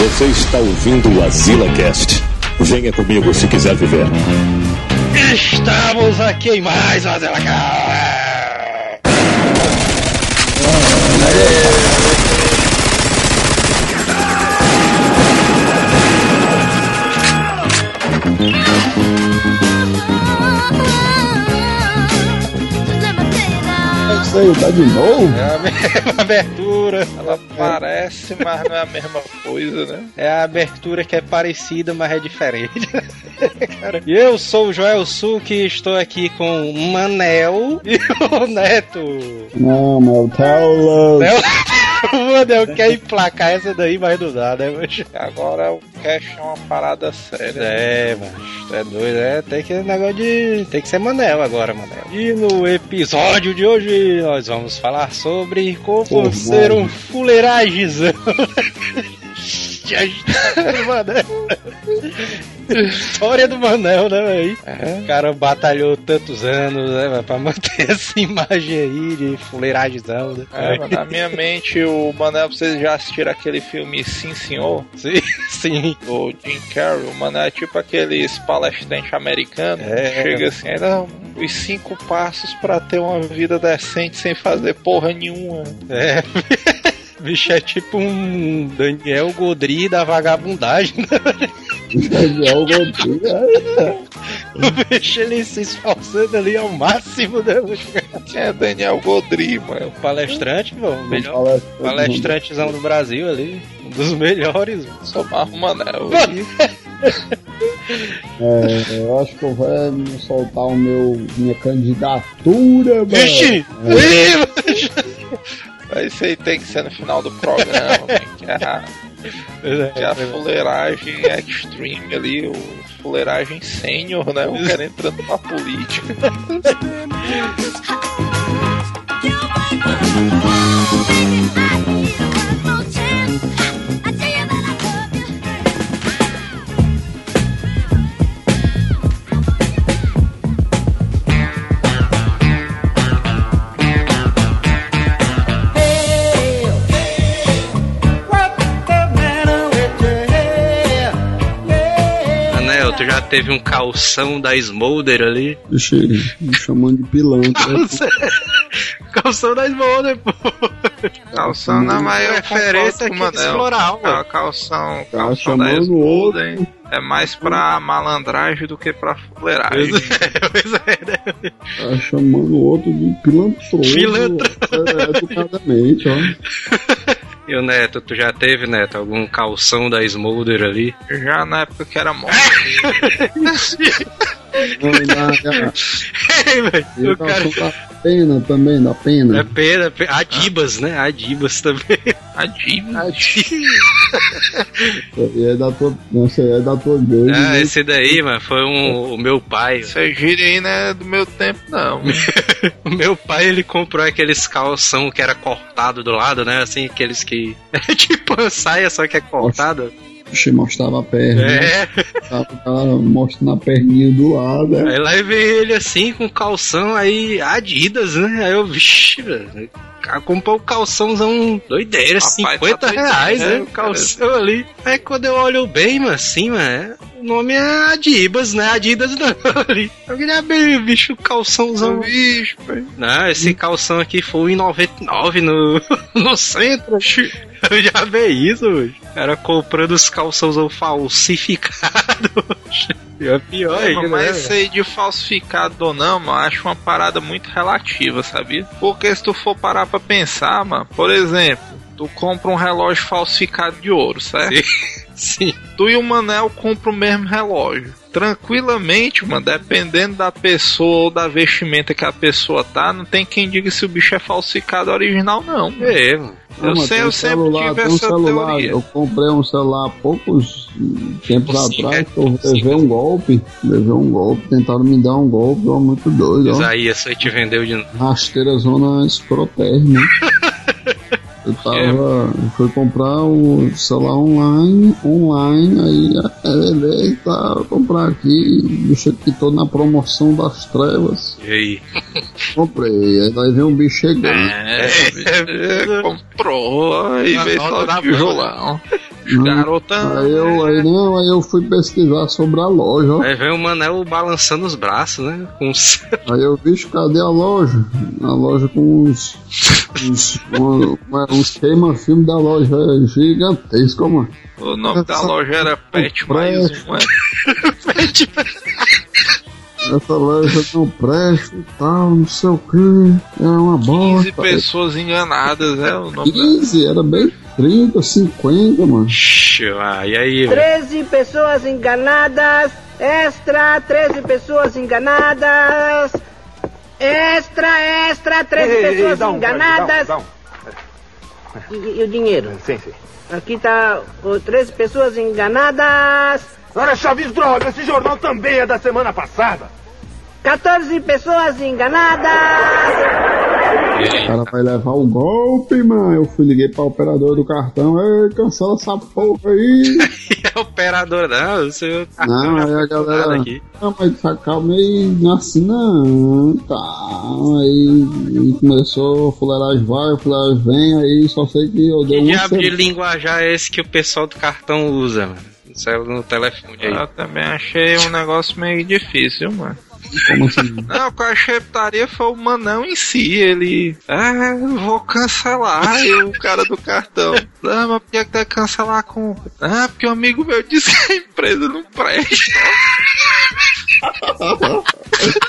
Você está ouvindo o AzilaCast. Venha comigo se quiser viver. Estamos aqui em mais uma AzilaCast. Isso aí, tá de novo? É a mesma abertura, ela parece, mas não é a mesma coisa, né? É a abertura que é parecida, mas é diferente. Cara, e eu sou o Joel Suki e estou aqui com o Manel e o Neto. Não, meu Telo. Manel, o Manel quer emplacar essa daí, mas não dá, né, mas Agora o cash é uma parada séria. É, mas é doido, é. Tem que negócio de. Tem que ser Manel agora, Manel. E no episódio de hoje nós vamos falar sobre como Porra. ser um fuleiragezão. Manel. História do Manel, né, velho? O cara batalhou tantos anos, né, véio, pra manter essa imagem aí de fuleiragezão, né? É, mano, na minha mente, o Manel, vocês já assistiram aquele filme Sim Senhor, Sim, sim. do Jim Carrey? O Manel é tipo aqueles palestrantes americanos. É. Chega assim, ainda os cinco passos pra ter uma vida decente sem fazer porra nenhuma. É. Bicho é tipo um Daniel Godri da vagabundagem, né? É o Godinho, é. O bicho ele se esforçando ali ao máximo, né? É Daniel Godri, mano? O palestrante, pô, o melhor Palestrante. palestrantezão do Brasil ali. Um dos melhores. mano. Sou mais o Manel. É, eu acho que eu vou soltar o meu, minha candidatura, mano. Vixe! Isso aí tem que ser no final do programa, que é a, que é a fuleiragem extreme ali, o fuleiragem sênior, né? O cara entrando na política. teve um calção da Smolder ali? Vixe, me chamando de pilantra. calção da Smolder, pô. Calção na maior Referência aqui de floral, É mano. a calção, Tá calção da outro. Smolden é mais pra malandragem do que pra fuleiragem. Pois é, né? Tá chamando o outro de pilantroso. Pilantra. É, educadamente, ó. E o Neto, tu já teve, Neto, algum calção da Smolder ali? Já na época que era morto. Não, dá. Ei, velho, o o cara... calção da pena também, da É pena. pena, é pena. Adibas, né? Adibas também. A diva. Isso aí é da tua, isso aí é da tua igreja. Ah, né? esse daí, mano, foi um, o meu pai. Essa gíria aí não é do meu tempo, não. O meu pai, ele comprou aqueles calção que era cortado do lado, né? Assim, aqueles que... É tipo uma saia, só que é cortado. Vixe, mostrava a perna. né? É. Tava o cara mostrando a perninha do lado. né? Aí lá vem ele assim, com calção, aí Adidas, né? Aí eu, vixi, velho. O cara comprou o calçãozão doideira, Rapaz, 50 tá reais, né, né? O calção ali. Aí quando eu olho bem, mano, assim, mano, é- o nome é Adibas, né? Adidas não, ali. Eu queria abrir, bicho, o calçãozão. Bicho, velho. Não, esse calção aqui foi em 99 no, no centro. Eu já vi isso, hoje. Era comprando os calçãozão falsificados. E é pior É, ainda, mas né? isso aí de falsificado ou não, mano, acho uma parada muito relativa, sabia? Porque se tu for parar pra pensar, mano, por exemplo, tu compra um relógio falsificado de ouro, certo? Sim. Tu e o Manel compram o mesmo relógio. Tranquilamente, mano, dependendo da pessoa ou da vestimenta que a pessoa tá, não tem quem diga se o bicho é falsificado ou original, não. mano. É, mano. Eu, sei, eu sempre celular, tive um essa celular. teoria. Eu comprei um celular há poucos tempos Sim, atrás. é. que Eu levei um golpe. Levei um golpe. Tentaram me dar um golpe. Ó, muito doido. Ó. Isaías, você te vendeu de novo. Rasteira zona escrotérrima. Eu tava. Eu fui comprar o celular online, online, aí é, beleza, tá, comprar aqui, bicho que tô na promoção das trevas. E aí? Comprei, aí daí vem um bicho chegando. É, bicho, comprou e A veio só da tijolão. Garota. Aí eu, aí não, aí eu fui pesquisar sobre a loja, ó. Aí vem o Manel balançando os braços, né? Com os... Aí eu, bicho, cadê a loja? A loja com uns. uns, uma, uma, uns queima-filme da loja é gigantesco, mano. O nome da loja era Pet mais um, é. Essa loja não presta e tal, não sei o que. É uma 15 bosta. pessoas enganadas, é o nome da... 15, era bem 30, 50, mano. Ah, e aí, velho? 13 pessoas enganadas. Extra, 13 pessoas enganadas. Extra, extra, 13 pessoas enganadas. E, e o dinheiro? Sim, sim. Aqui tá o 13 pessoas enganadas. Ora, Chaves, droga, esse jornal também é da semana passada. 14 pessoas enganadas. O cara vai levar o golpe, mano. Eu fui liguei pra operador do cartão. Ei, cancela essa porra aí. A operadora, não, o seu Não, aí a galera. aqui. Não, mas calma aí, não é assim não. Tá. Aí, começou a fuleiragem vai, fuleiragem vem, aí só sei que eu dei Que um diabo de linguajar é esse que o pessoal do cartão usa, mano? No celu- No telefone aí. Eu também achei um negócio meio difícil, mano. Como assim? Não, eu achei putaria foi o Manão em si. Ele. Ah, eu vou cancelar. E o cara do cartão. Não, mas por que vai cancelar a compra? Ah, porque um amigo meu disse que a empresa não presta.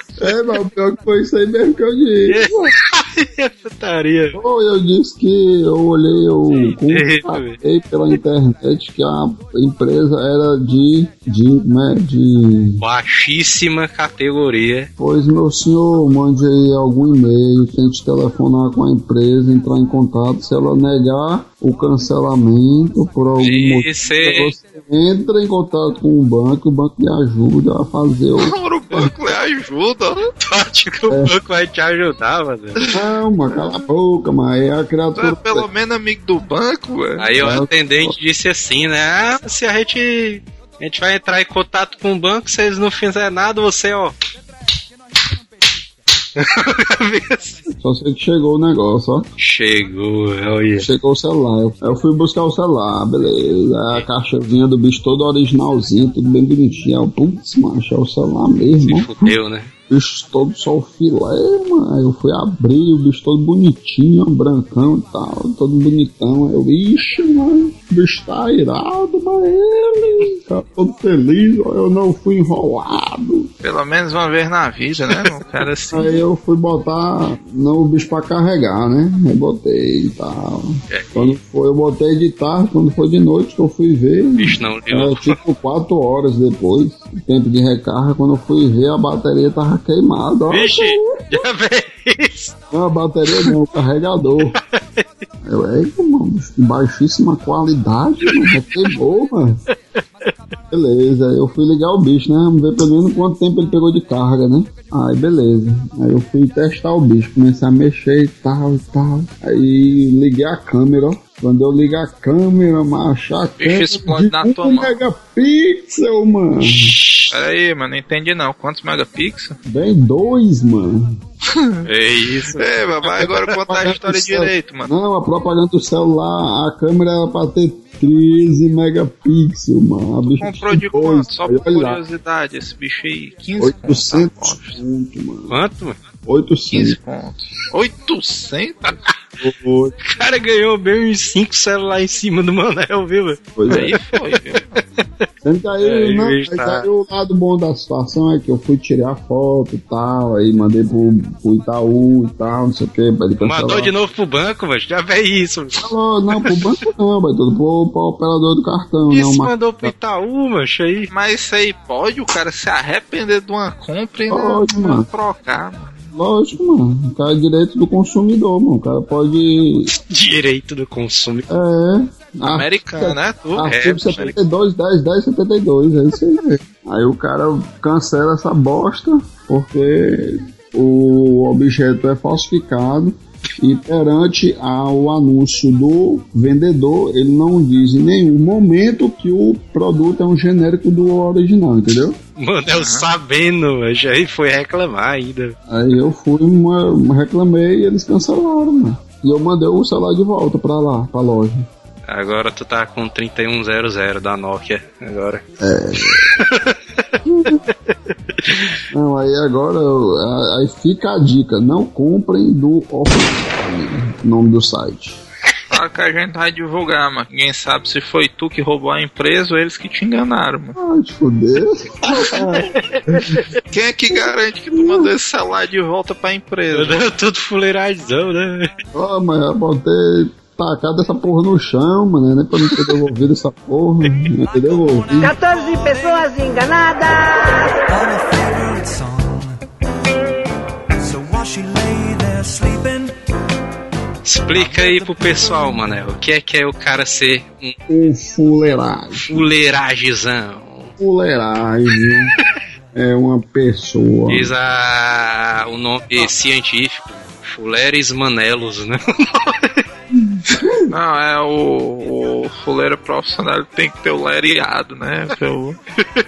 É, mas o pior que foi isso aí mesmo que eu disse. Putaria. Ou eu disse que eu olhei, Sim, constatei pela internet que a empresa era de. de. né, de. Baixíssima categoria. Pois meu senhor, mande aí algum e-mail, tente telefonar com a empresa, entrar em contato. Se ela negar o cancelamento por algum motivo, Isso é- você entra em contato com o banco, o banco lhe ajuda a fazer o. O banco ajuda. Tu acha que o banco vai te ajudar, mano? Calma, cala a boca, mas aí a Tu é criatura. pelo menos amigo do banco, velho. Aí o atendente disse assim, né? Ah, se a gente. A gente vai entrar em contato com o banco, se eles não fizerem nada, você, ó. Só sei que chegou o negócio, ó. Chegou, olha. Chegou o celular. Eu, eu fui buscar o celular, beleza. A caixazinha do bicho todo originalzinho, tudo bem bonitinho. Eu, Putz, macho, é o celular mesmo. Se fudeu, né? Bicho todo só filé, mano. Aí eu fui abrir, o bicho todo bonitinho, brancão e tal, todo bonitão. Aí eu, ixi, mano, o bicho tá irado, mas ele tá todo feliz, eu não fui enrolado. Pelo menos uma vez na vida, né? Um cara assim. Aí eu fui botar não, o bicho pra carregar, né? Aí botei e tal. Quando foi, eu botei de tarde, quando foi de noite que eu fui ver. Bicho não Era liu. tipo 4 horas depois, o tempo de recarga, quando eu fui ver a bateria tava queimada. ó. Vixe, já fez. Não, a bateria não, o carregador. Eu, eita, mano, bicho de baixíssima qualidade, mano, já queimou, mano. Beleza, aí eu fui ligar o bicho, né? Vamos ver pelo menos quanto tempo ele pegou de carga, né? Aí beleza. Aí eu fui testar o bicho, comecei a mexer e tal e tal. Aí liguei a câmera, ó. Quando eu ligo a câmera, macho, a câmera explode de na um tua mão. megapixel, mano. Pera aí, mano, não entendi não. Quantos megapixels? Bem dois, mano. É isso. É, vai agora contar a história direito, mano. Não, a propaganda do celular, a câmera era pra ter 13 megapixels, mano. A bicha Comprou de tinha quanto? dois, Só por curiosidade, esse bicho aí. 15 800 pontos. pontos, mano. Quanto, mano? 800. 15 pontos. 800? Oi, O cara ganhou bem uns 5 celulares em cima do Manel, viu, velho? Pois é. Aí foi, viu? Sendo que aí, É, não, vez de tá- aí o lado bom da situação é que eu fui tirar a foto e tal, aí mandei pro, pro Itaú e tal, não sei o que. Mandou de novo pro banco, mas já fez isso. Falou, não, pro banco não, vai tudo pro, pro operador do cartão, né? Isso Uma... mandou pro Itaú, macho, aí. Mas isso aí pode o cara se arrepender de uma compra e não, Pode, não mano. trocar, mano. Lógico, mano. O cara é direito do consumidor, mano. O cara pode. Direito do consumo. É. Americano, né? Tu Artigo é, 72, 10, 10, 72, é isso aí. Aí o cara cancela essa bosta porque o objeto é falsificado e perante ao anúncio do vendedor, ele não diz em nenhum momento que o produto é um genérico do original, entendeu? Manel sabendo, mas aí foi reclamar ainda. Aí eu fui, uma- reclamei e eles cancelaram, mano. E eu mandei o celular de volta pra lá, pra loja. Agora tu tá com 3100 da Nokia. Agora. Não, aí agora aí fica a dica, não comprem do oficial, nome do site. Claro que a gente vai divulgar, mas ninguém sabe se foi tu que roubou a empresa ou eles que te enganaram, mano. Ai, te fuder. Quem é que garante que tu mandou esse celular de volta pra empresa? Tudo fuleiradzão, né? Ó, mas eu botei tacado essa porra no chão, mano, né? Pra não ter devolvido essa porra. Não ter devolvido. 14 pessoas enganadas. on a favorite song. So while she lay there sleeping, Explica aí pro pessoal, Manel, o que é que é o cara ser um Um fuleiragem. fuleiragezão? Fuleiragem é uma pessoa. Diz a, o nome científico, Fuleres Manelos, né? Não, é o, o fuleiro profissional tem que ter o lereado, né? É o,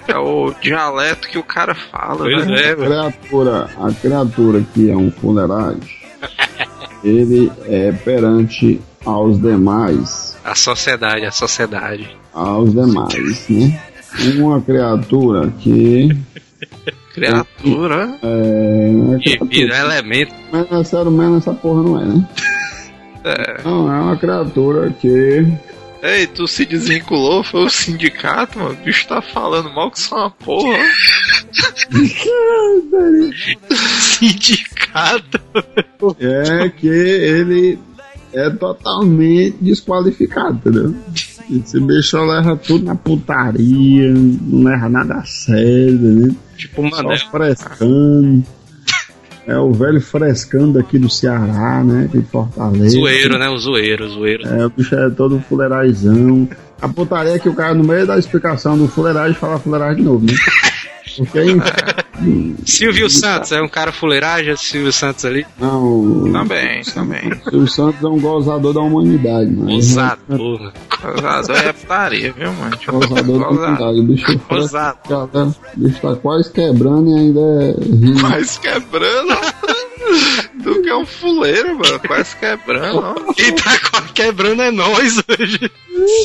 é o dialeto que o cara fala, Pois né? é, A criatura, a criatura que é um fuleiragem, ele é perante aos demais, A sociedade, a sociedade. aos demais, né? Uma criatura que Criatura. é, uma De vida, criatura, elemento. mas é sério mesmo essa porra não é, né? É. Não, é uma criatura que Ei, tu se desvinculou, foi o sindicato, mano. O bicho tá falando mal que só uma porra. Sindicato. é que ele é totalmente desqualificado, entendeu? Esse bicho leva tudo na putaria, não leva nada a sério, né? Tipo, Manel. Só frescando. É o velho frescando aqui do Ceará, né? De Fortaleza. Zoeiro, né? O zoeiro, o zoeiro. É, o bicho é todo fuleiraizão. A putaria é que o cara, no meio da explicação do fuleiragem, fala fuleiragem de novo, né? Porque aí. Silvio Santos, é um cara fuleiragem, Silvio Santos ali. Não. Também, também. O Santos é um gozador da humanidade, mano. Osador, Casador é putaria, viu, mano? Gozador da humanidade. O bicho, Osador. galera, o bicho tá quase quebrando e ainda é rindo. Quase quebrando. Tu que é um fuleiro, mano. Quase quebrando. ó. Quem tá quase quebrando é nós hoje.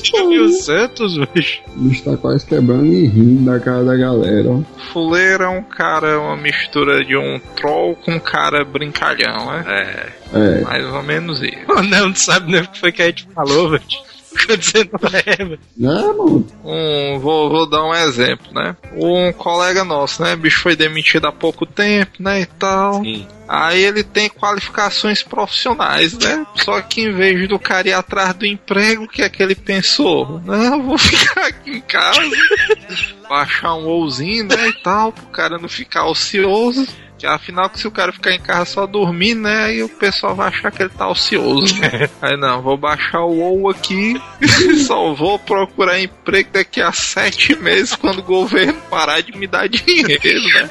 Silvio Santos, bicho. O bicho tá quase quebrando e rindo da cara da galera, ó. Fuleiro é um cara, uma mistura de um troll com um cara brincalhão, né? É. É. Mais ou menos isso. Não, não sabe nem o que foi que a gente falou, velho. Não mano? Um, vou, vou dar um exemplo, né? Um colega nosso, né? O bicho foi demitido há pouco tempo, né? E tal. Sim. Aí ele tem qualificações profissionais, né? Só que em vez do cara ir atrás do emprego, o que é que ele pensou? Não, eu vou ficar aqui em casa, baixar um ouzinho, né? E tal, pro cara não ficar ocioso. Afinal, que se o cara ficar em casa só dormindo, né? Aí o pessoal vai achar que ele tá ocioso. né? Aí não, vou baixar o OU aqui, só vou procurar emprego daqui a sete meses quando o governo parar de me dar dinheiro, né?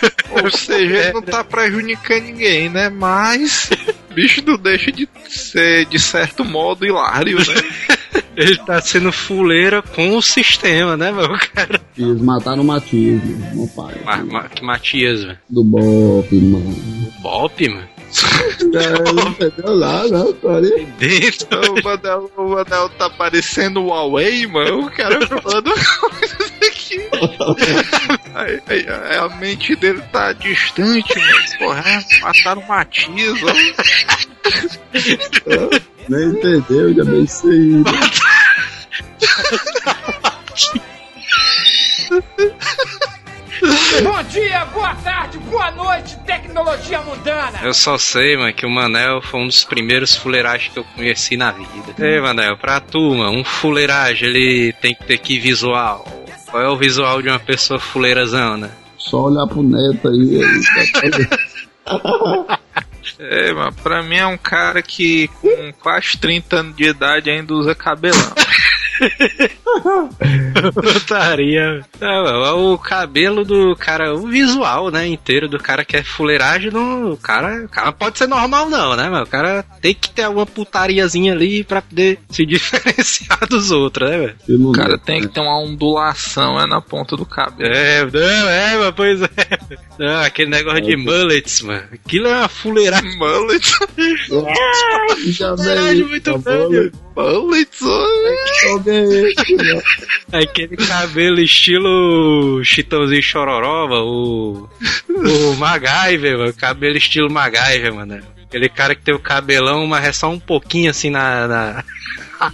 Ou seja, ele não tá prejudicando ninguém, né? Mas bicho não deixa de ser, de certo modo, hilário, né? Ele tá sendo fuleira com o sistema, né, meu cara? Eles mataram o Matias, mano, meu pai. Ma Ma que Matias, velho. Do Bop, mano. Bop, mano. É, não entendeu nada, não, tá ali. Dentro. O Manel, o Manel tá parecendo o Huawei, mano. O cara falando coisas aqui. Aí, aí, aí a mente dele tá distante, mano. Porra, mataram o Matias, ó. Nem entendeu, já bem sei. Bom dia, boa tarde, boa noite, tecnologia mundana. Eu só sei, mano, que o Manel foi um dos primeiros fuleiragens que eu conheci na vida. Ei, Manel, pra tu, mano, um fuleiragem, ele tem que ter que visual. Qual é o visual de uma pessoa fuleirazão, né? Só olhar pro neto aí. aí tá- É, mano, pra mim é um cara que com quase 30 anos de idade ainda usa cabelão. Putaria. Não, é o cabelo do cara, o visual, né, inteiro do cara que é fuleiragem, não, o cara, o cara pode ser normal não, né, o cara tem que ter alguma putariazinha ali pra poder se diferenciar dos outros, né, velho? O cara tem que ter uma ondulação é na ponta do cabelo. É, não, é, mas pois é. Não, aquele negócio de mullets, mano. Aquilo é uma fuleiragem. Mullet. Fuleiragem veio. muito tá velho. Mullet. Alguém. Aquele cabelo estilo Chitãozinho Chororó, mano, o, o MacGyver, mano, cabelo estilo MacGyver, mano. Aquele cara que tem o cabelão, mas é só um pouquinho assim na. na...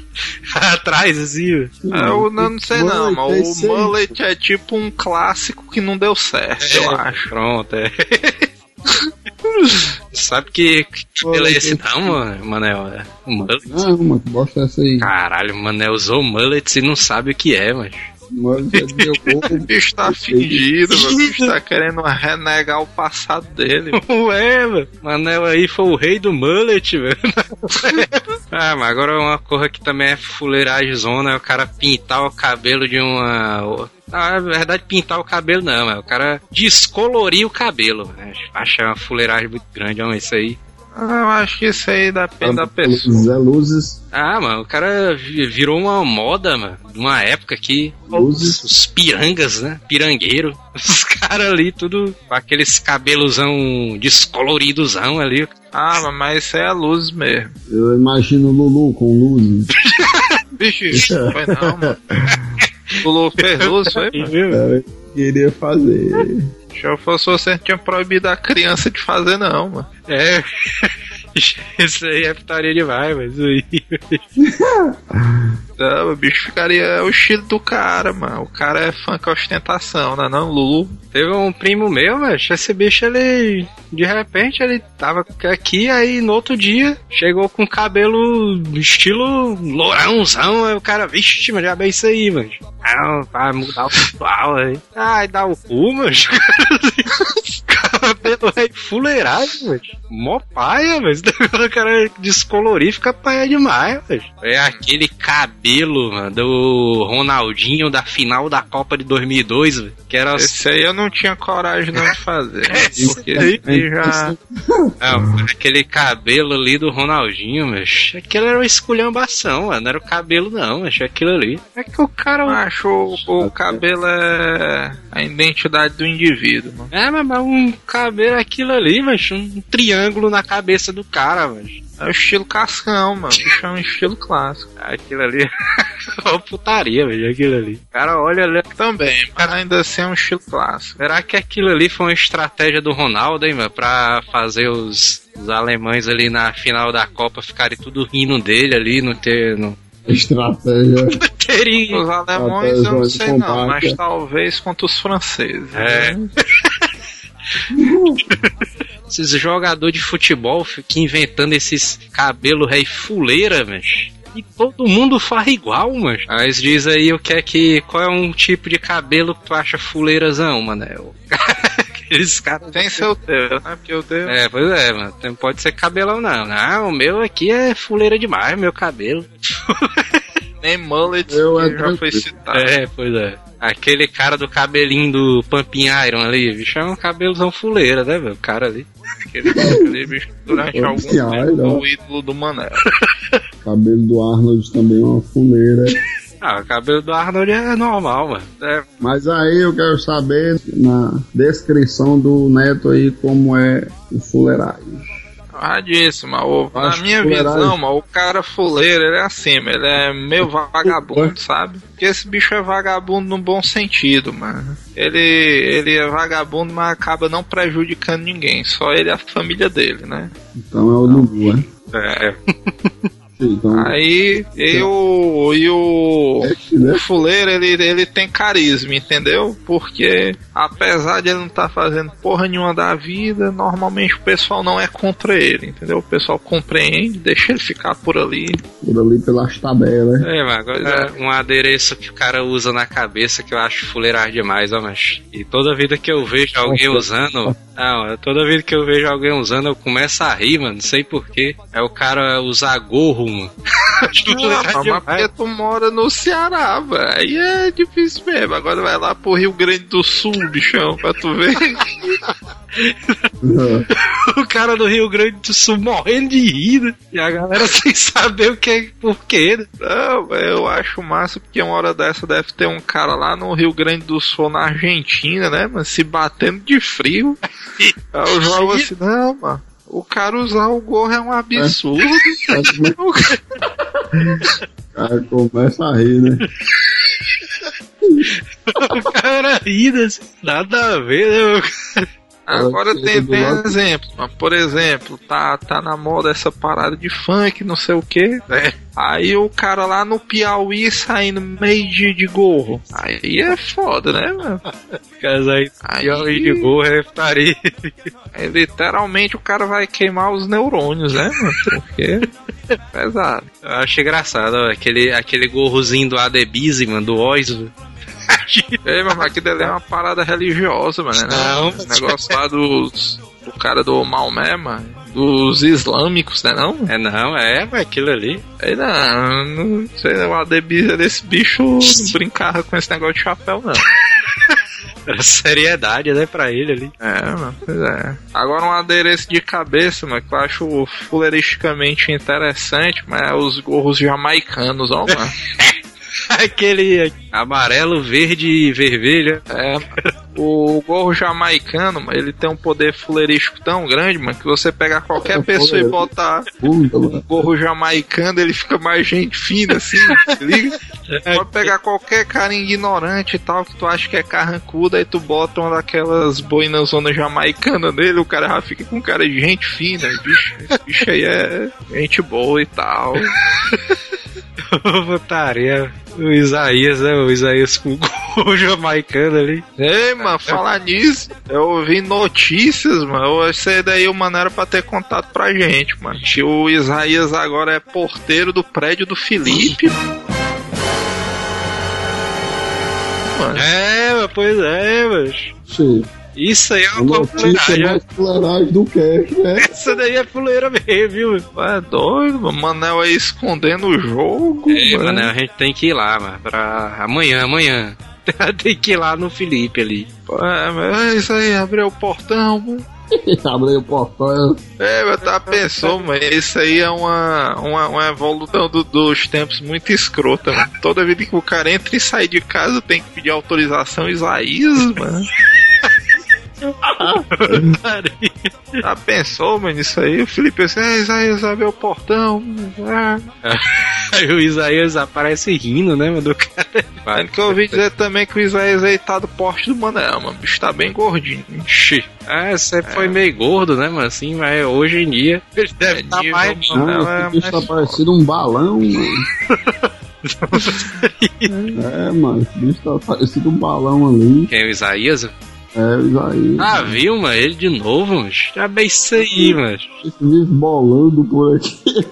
Atrás, assim. É, eu não, não sei não, é mas o aí. mullet é tipo um clássico que não deu certo, eu acho. Pronto, é. Sabe que que cabelo é esse não, mano, Manel? É mullet. Não, mano, que bosta é essa aí? Caralho, o Manel usou mullets e não sabe o que é, mas. Mas é meu bicho tá fingido, mano. o bicho tá querendo renegar o passado dele. Ué, mano. Manel aí foi o rei do mullet, velho. ah, mas agora uma coisa que também é fuleiragem zona é o cara pintar o cabelo de uma. Ah, na verdade, pintar o cabelo não, é o cara descolorir o cabelo. Né? Acho uma fuleiragem muito grande, ó, isso aí. Ah, eu acho que isso aí depende da pessoa. Zé Luzes. Ah, mano, o cara vi- virou uma moda, mano. Uma época que Luzes. os pirangas, né? Pirangueiro. Os caras ali, tudo com aqueles cabelosão descoloridozão ali. Ah, mas isso é a luz mesmo. Eu imagino o Lulu com luzes. Bicho, isso foi não, mano. Lulu fez luz, foi, mano. Eu queria fazer. Se eu fosse você, não tinha proibido a criança de fazer, não, mano. É. Isso aí é putaria demais, mas isso aí. Não, o bicho ficaria é o estilo do cara, mano. O cara é fã com ostentação, né? Não, Lulu. Teve um primo meu, velho. Esse bicho, ele. De repente, ele tava aqui, aí no outro dia, chegou com cabelo estilo lourãozão. Aí o cara, vixe, mas já bem isso aí, mano. Ah, vai mudar o visual aí. Ai, dá o cu, mano. aí, fuleiragem, mano. Mó paia, mas o cara descolorir fica paia demais, velho. É aquele cabelo, mano, do Ronaldinho da final da Copa de 2002, velho. Que era Esse aí eu não tinha coragem não de fazer. Esse porque aí- já. Não, aquele cabelo ali do Ronaldinho, mas aquilo era uma esculhambação, mano. Não era o cabelo, não, mas aquilo ali. É que o cara. Acho o, o cabelo é a identidade do indivíduo, mano. É, mas mas um cabelo é aquilo ali, mas um triângulo na cabeça do cara, mas É o estilo cascão, mano. O bicho é um estilo clássico. aquilo ali. é uma putaria, velho, aquilo ali. O cara olha ali. Também, mas ainda assim é um estilo clássico. Será que aquilo ali foi uma estratégia do Ronaldo, hein, mano? Pra fazer os, os alemães ali na final da Copa ficarem tudo rindo dele ali, não ter. Não Estratégia. terem Os alemães eu não sei não, mas talvez contra os franceses. É. né? Esses jogadores de futebol ficam inventando esses cabelo rei fuleira, mas. E todo mundo faz igual, mas. Mas diz aí o que é que. Qual é um tipo de cabelo que tu acha fuleirazão, Manel? Aqueles caras. Tem seu teu, né? Porque o teu. É, pois é, mano. Pode ser cabelão, não. Não, o meu aqui é fuleira demais, meu cabelo. Nem mullet, Eu é já foi citado. É, pois é. Aquele cara do cabelinho do Pumping Iron ali, bicho, é um cabelozão fuleira, né, meu? O cara ali. Aquele, aquele bicho que durante algum tempo o ídolo do Manel. Cabelo do Arnold também é uma fuleira. Ah, o cabelo do Arnold é normal, mano. É, Mas aí eu quero saber na descrição do Neto aí como é o fuleiragem. Ah, disse, mas o- na minha fuleiragem. visão, o cara fuleiro, ele é assim, mano, ele é meio vagabundo, sabe? Porque esse bicho é vagabundo no bom sentido, mano. Ele, ele é vagabundo, mas acaba não prejudicando ninguém, só ele e a família dele, né? Então é o Lulu, né? é, Então, Aí, e o, e o, é, né? o fuleiro, ele, ele tem carisma, entendeu? Porque, apesar de ele não estar fazendo porra nenhuma da vida, normalmente o pessoal não é contra ele, entendeu? O pessoal compreende, deixa ele ficar por ali. por ali pelas tabelas. é, mas agora um adereço que o cara usa na cabeça que eu acho fuleirar demais, ó, mas. E toda vida que eu vejo alguém usando. Não, toda vida que eu vejo alguém usando, eu começo a rir, mano. Não sei porquê. É o cara usar gorro mas porque tu mora no Ceará, velho. Aí é difícil mesmo. Agora vai lá pro Rio Grande do Sul, bichão, pra tu ver. o cara do Rio Grande do Sul morrendo de rir, né? E a galera sem saber o que é porquê, né? Não, eu acho massa porque uma hora dessa deve ter um cara lá no Rio Grande do Sul, na Argentina, né, mano, se batendo de frio. Aí eu jogo assim, não, mano. O cara usar o gorro é um absurdo. O cara- começa a rir, né? O cara rindo assim, nada a ver, né? meu cara? Agora Ela tem, tem mas, por exemplo, tá, tá na moda essa parada de funk, não sei o que, né? Aí o cara lá no Piauí saindo meio de, de gorro. Aí é foda, né, mano? Aí, Aí- aí de boa, é putaria. Aí, literalmente o cara vai queimar os neurônios, né, mano? Porque é pesado. Eu acho engraçado, ó, aquele, aquele gorrozinho do Adebise, mano, do Oz. Ei, mas aquilo ali é uma parada religiosa, mano. Né? Não. Esse negócio lá dos. Do cara do Maomé, mano. Dos islâmicos, né não? É não, é, mas aquilo ali. Aí não, não sei, o Adebisa desse bicho não brincava com esse negócio de chapéu, não. Era seriedade, né, pra ele ali. É, mano, pois é. Agora um adereço de cabeça, mano, que eu acho fuleiristicamente interessante, mas é os gorros jamaicanos, ó, mano. Aquele amarelo, verde e vermelho. É, o gorro jamaicano, mano, ele tem um poder fuleirístico tão grande, mano, que você pegar qualquer pessoa e botar Puta, mano. gorro jamaicano, ele fica mais gente fina, assim, se liga? Pode pegar qualquer cara ignorante e tal, que tu acha que é carrancudo, aí tu bota uma daquelas boinas zona jamaicana nele, o cara já fica com cara de gente fina, bicho. Esse bicho aí é gente boa e tal. Putaria. O Isaías, né? O Isaías com o jamaicano ali. Ei, mano, falar nisso, eu ouvi notícias, mano. Isso aí daí o mano era pra ter contado pra gente, mano. Que o Isaías agora é porteiro do prédio do Felipe. Mano. É, mas pois é, mas. Che, Isso aí é uma notícia fuleiragem. mais fuleiragem do cast, né? Essa daí é fuleira mesmo, viu? É doido, mano. Manel aí escondendo o jogo. É, mano. mano, a gente tem que ir lá, mano, pra amanhã, amanhã. tem que ir lá no Felipe ali. É, mas é isso aí, abriu o portão, mano. Abre o portão. É, mas tá pensou, mano. Isso aí é uma, uma, uma evolução do- dos tempos muito escrota, mano. Toda vida que o cara entra e sai de casa tem que pedir autorização Isaías, mano. Já pensou, mano, isso aí? O Felipe assim, é, Isaías abriu o portão. Ah. Aí o Isaías aparece rindo, né, mano, do cara. Mas que eu ouvi dizer também que o Isaías aí tá do porte do Manel, mano. O bicho tá bem gordinho. Ixi. Ah, você foi meio gordo, né, mano, assim, mas hoje em dia ele deve É estar nível, mais... mano. Não, Não, é tá parecendo um balão, mano. É, mano, esse bicho tá parecendo um balão ali. Quem é o Isaías? É, aí. Ah, viu, mano, ele de novo, mano. Já bem isso aí, mano. Esse bicho bolando por aqui.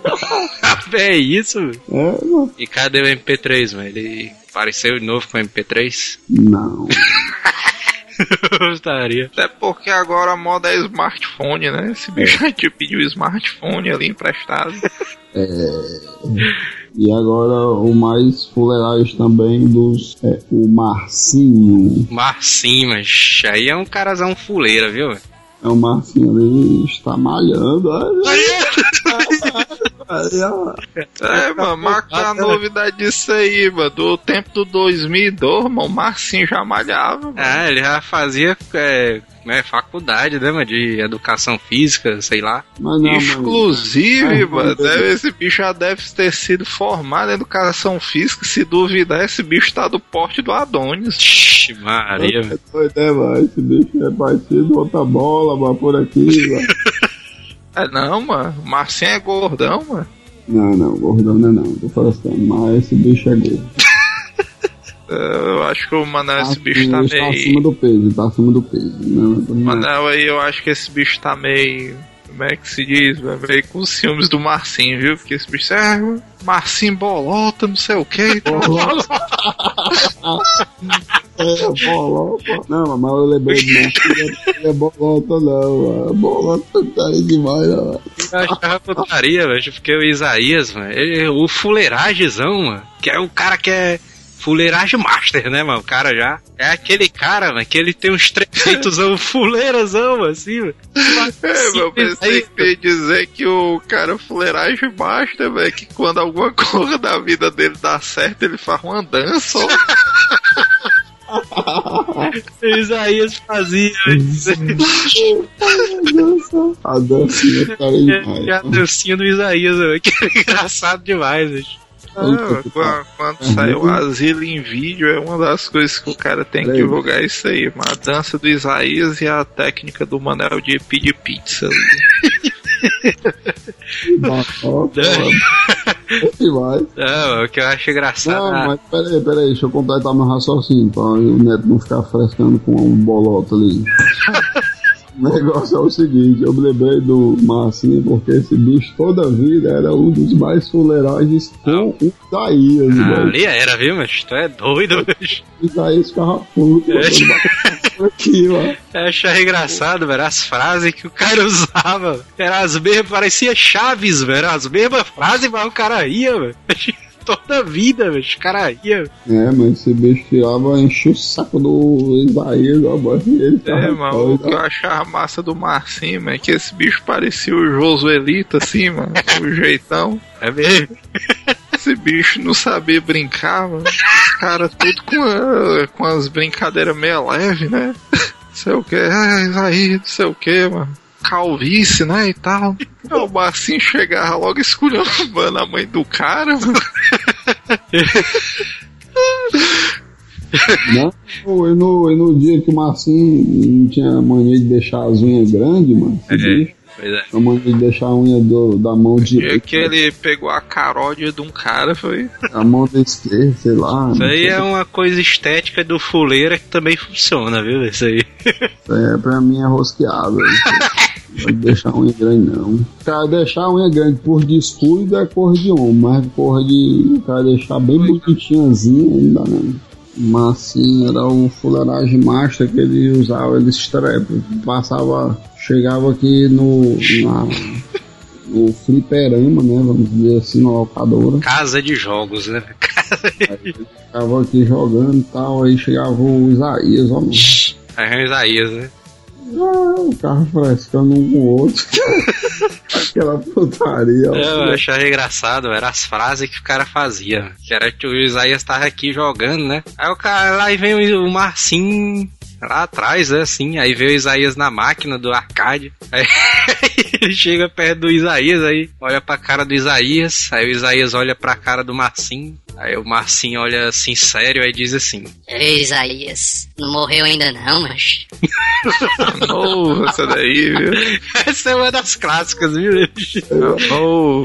É isso, mano. É, mano. E cadê o MP3, mano? Ele apareceu de novo com o MP3? Não. Gostaria. Até porque agora a moda é smartphone, né? Esse bicho aí te pediu smartphone ali emprestado. E agora o mais fuleiragem também dos. É o Marcinho. Marcinho, mas aí é um carazão fuleira, viu? É o Marcinho ali, está malhando. Aí, aí, ó. É, mano, marca a novidade disso aí, mano. Do tempo do 2002, mano, o Marcinho já malhava, mano. Ah, ele já fazia é, né, faculdade, né, mano, de educação física, sei lá. Mas não, mano. Inclusive, mano, deve- esse bicho já deve ter sido formado em educação física. Se duvidar, esse bicho tá do porte do Adonis. Ixi, Maria, É doido, né, mano? Esse bicho é parecido outra bola, mano, por aqui, mano. É não, mano. O Marcinho é gordão, mano. Não, não, gordão não é não, tô forçando, mas esse bicho é gordo. Eu acho que o Manel, esse Assim, bicho tá ele está acima meio. do peso, tá acima do peso. Não, não, Manel aí, eu acho que esse bicho tá meio. como é que se diz, ver com os ciúmes do Marcinho, viu? Porque esse bicho é Marcinho bolota, não sei o que. É, bolota. Não, mas eu lembrei de Marcinho, não é bolota não, mano. Bolota tá aí demais, ó. Eu achava putaria, velho, porque o Isaías, mano, ele, o fuleiragezão, mano, que é o cara que é fuleiragem master, né, mano? O cara já é aquele cara, mano, que ele tem uns trejeitos fuleirazão, assim, mano. É, meu, eu pensei que ia dizer que o cara fuleiragem basta, velho, que quando alguma coisa da vida dele dá certo, ele faz uma dança, ó. O Isaías fazia. A dancinha tá aí demais. É, a dancinha do Isaías, velho, que é engraçado demais, velho. Ah, quando, saiu o asilo em vídeo, é uma das coisas que o cara tem que divulgar isso aí. A dança do Isaías e a técnica do Manel de pedir pizza. Não, o que eu acho engraçado. Não, mas peraí, peraí, deixa eu completar meu raciocínio pra o Neto não ficar frescando com um bolota ali. O negócio é o seguinte, eu me lembrei do Marcinho porque esse bicho toda a vida era um dos mais fuleiragens com o Isaías, Ah, ali era, viu, mas tu é doido, bicho. Isaías ficava puto, É. aqui, ó. Eu achava engraçado, velho, as frases que o cara usava. Eram as mesmas, parecia Chaves, velho. As mesmas frases, mas o cara ia, velho. Toda a vida, velho, os caras iam. É, mas esse bicho tirava, enchia o saco do Isaías, e ele É, mano, o doido, que eu achava massa do Marcinho, mano, é que esse bicho parecia o Josuelito, assim, mano, o jeitão. É mesmo? Esse bicho não sabia brincar, mano. Os caras tudo com, a- com as brincadeiras meio leve, né? Não sei o que, ah, isso aí, não sei o que, mano. Calvície, né, e tal. Aí O Marcinho chegava logo esculhambando a mãe do cara, mano. Não, e no, e no dia que o Marcinho não tinha mania de deixar as unhas grandes, mano. esse bicho Pois é. tinha mania de deixar a unha do, da mão direita, que ele pegou a caródia de um cara, foi. a mão da esquerda, sei lá. Isso aí é uma coisa estética do fuleira que também funciona, viu? Isso aí. É, pra mim é rosqueado. Pode deixar a unha grande, não. Cara, deixar a unha grande por descuido é cor de homem, mas porra de. Cara, deixar bem bonitinhazinha ainda não. Mas sim, era o fuleiragem master que ele usava, ele estrepa. Passava. Chegava aqui no. Na, no fliperama, né? Vamos dizer assim, na locadora. Casa de jogos, né? Ficava aqui jogando e tal, aí chegava o Isaías, ó. Aí é o Isaías, né? Ah, o carro frescando um com o outro. Aquela putaria. ó. Eu achava engraçado, era as frases que o cara fazia. Que era que o Isaías tava aqui jogando, né? Aí o cara lá e vem o, Marcinho lá atrás, né? Assim, aí vê o Isaías na máquina do arcade. Aí chega perto do Isaías, aí olha pra cara do Isaías, aí o Isaías olha pra cara do Marcinho. Aí o Marcinho olha assim sério aí diz assim: Ei, Isaías, não morreu ainda não, mas. Nossa, essa daí, viu? Essa é uma das clássicas, viu? Oh,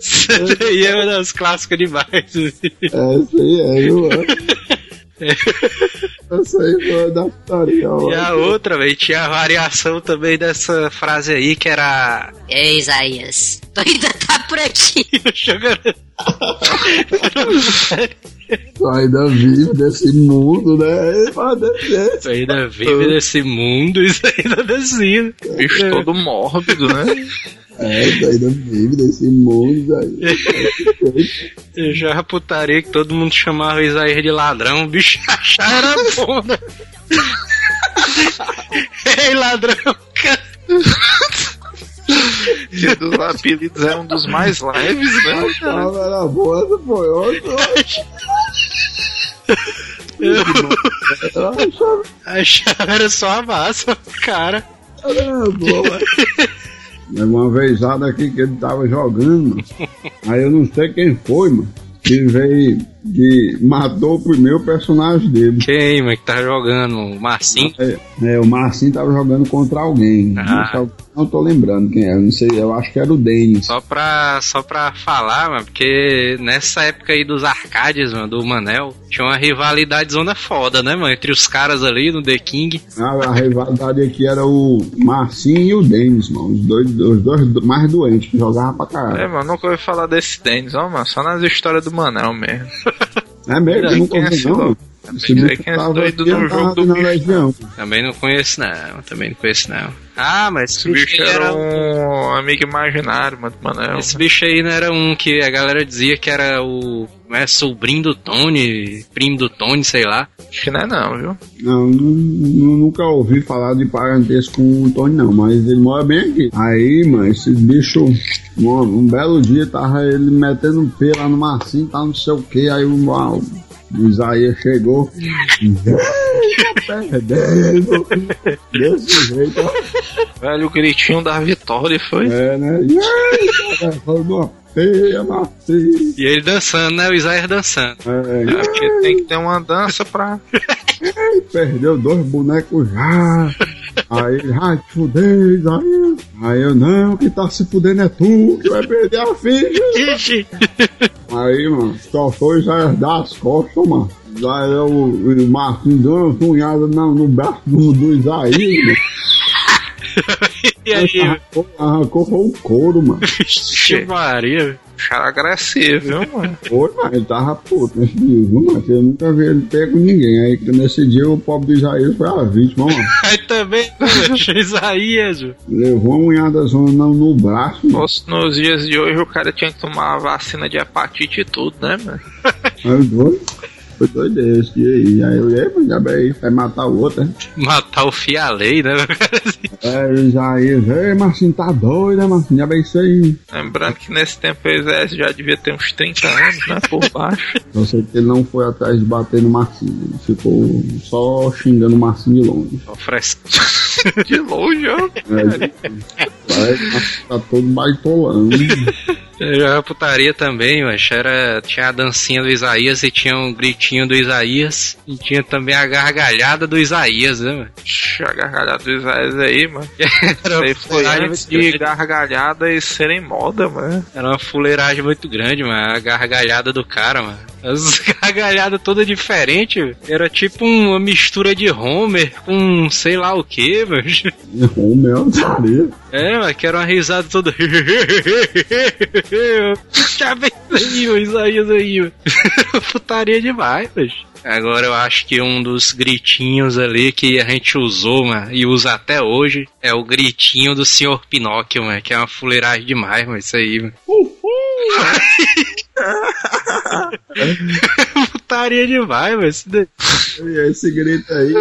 Essa daí é uma das clássicas demais. É, isso aí é, viu? Essa aí foi da putaria. E a outra, velho, tinha a variação também dessa frase aí que era. Ei, Isaías, tu ainda tá por aqui. Jogando- Tu ainda vive desse mundo, né? Tu ainda vive nesse mundo, isso ainda descia. bicho todo mórbido, né? É, tu ainda vive desse mundo aí. Eu já putaria que todo mundo chamava o Isaías de ladrão, o bicho achava era bom, né? Ei, ladrão, cara. Que dos apelidos é um dos mais leves, né? Ah, era boa, essa foi outra. Eu achava Achava era só a massa, cara. era boa. Uma vezada aqui que ele tava jogando, mano. Aí eu não sei quem foi, mano. Que veio, que matou o primeiro personagem dele. Quem, mano, que tá jogando? O Marcinho? É, é, o Marcinho tava jogando contra alguém. Ah. Não Não tô lembrando quem é, eu não sei, eu acho que era o Denis. Só pra, só pra falar, mano, porque nessa época aí dos arcades, mano, do Manel, tinha uma rivalidade zona foda, né, mano? Entre os caras ali no The King. A, a rivalidade aqui era o Marcinho e o Denis, mano. Os dois, os dois do- mais doentes que jogavam pra É, caralho. mano, nunca ouvi falar desse Dennis, ó, mano. Só nas histórias do Manel mesmo. É mesmo, eu é não. louco? Esse Também bicho é esse tava doido no jogo do bicho, legião. Também não conheço, não. Também não conheço, não. Ah, mas Esse bicho era um amigo imaginário, mano, do Manel. Esse bicho aí não era um que a galera dizia que era o. Não é sobrinho do Tony, primo do Tony, sei lá. Acho que não é não, viu? Não, nu- nu- nunca ouvi falar de parentesco com o Tony, não, mas ele mora bem aqui. Aí, mano, esse bicho, um, um belo dia, tava ele metendo um pé lá no Marcinho, tá não sei o que, aí o, o, o Isaías chegou. Perdendo. Desse jeito. Velho, o gritinho da vitória foi. É, né? E aí, Marcinho. E ele dançando, né? O Isaías dançando. É, É, porque tem que ter uma dança pra. Ai, perdeu dois bonecos já. Aí ele, ai, te fudei, aí. Aí eu, não, que tá se fudendo é tu, que vai perder a ficha. Aí, mano, só foi já dar as costas, mano. Já é o, o Marquinhos deu uma punhada no, no braço do, do Isaías, mano. E aí, Arrancou, arrancou foi o couro, mano. que Maria. Cara agressivo, viu, mano? Foi, mano, ele tava puto nesse dia, viu, mano? Eu nunca vi ele pego ninguém. Aí nesse dia o pobre do Isaías foi a vítima, mano. Aí também, né, o Isaías. Levou uma unhada zona no, braço, mano. Fosse nos dias de hoje o cara tinha que tomar a vacina de hepatite e tudo, né, mano? Aí foi, foi doido esse dia aí. Aí eu, ei, mas já bem, vai matar o outro, né? Matar o Fialei, né? É, já ia, ei, Marcinho, tá doido, né, Marcinho? Já bem isso aí. Lembrando que nesse tempo o exército já devia ter uns 30 anos, né, por baixo. Eu sei que ele não foi atrás de bater no Marcinho. Ele ficou só xingando o Marcinho de longe. Oferece. De longe, ó. É, parece que tá todo baitolando. A putaria também, mas era, tinha a dancinha do Isaías e tinha um gritinho do Isaías e tinha também a gargalhada do Isaías, né, mano? A gargalhada dos Isaías aí, mano. Isso Era aí uma foi antes de grande. gargalhadas serem moda, mano. Era uma fuleiragem muito grande, mano. A gargalhada do cara, mano. As gargalhadas todas diferentes. velho. Era tipo uma mistura de Homer com sei lá o que, mano. O meu, taria. É, mas que era uma risada toda. Bem aí, o Isaías aí. Putaria demais, velho. Agora eu acho que um dos gritinhos ali que a gente usou, mano, e usa até hoje, é o gritinho do Sr. Pinóquio, mano, que é uma fuleiragem demais, mano, isso aí, mano. Putaria demais, mano. Isso daí. Esse grito aí.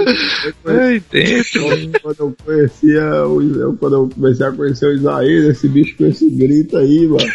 Ai, dentro. Quando eu conhecia, o, eu, quando eu comecei a conhecer o Isaías, esse bicho com esse grito aí, mano.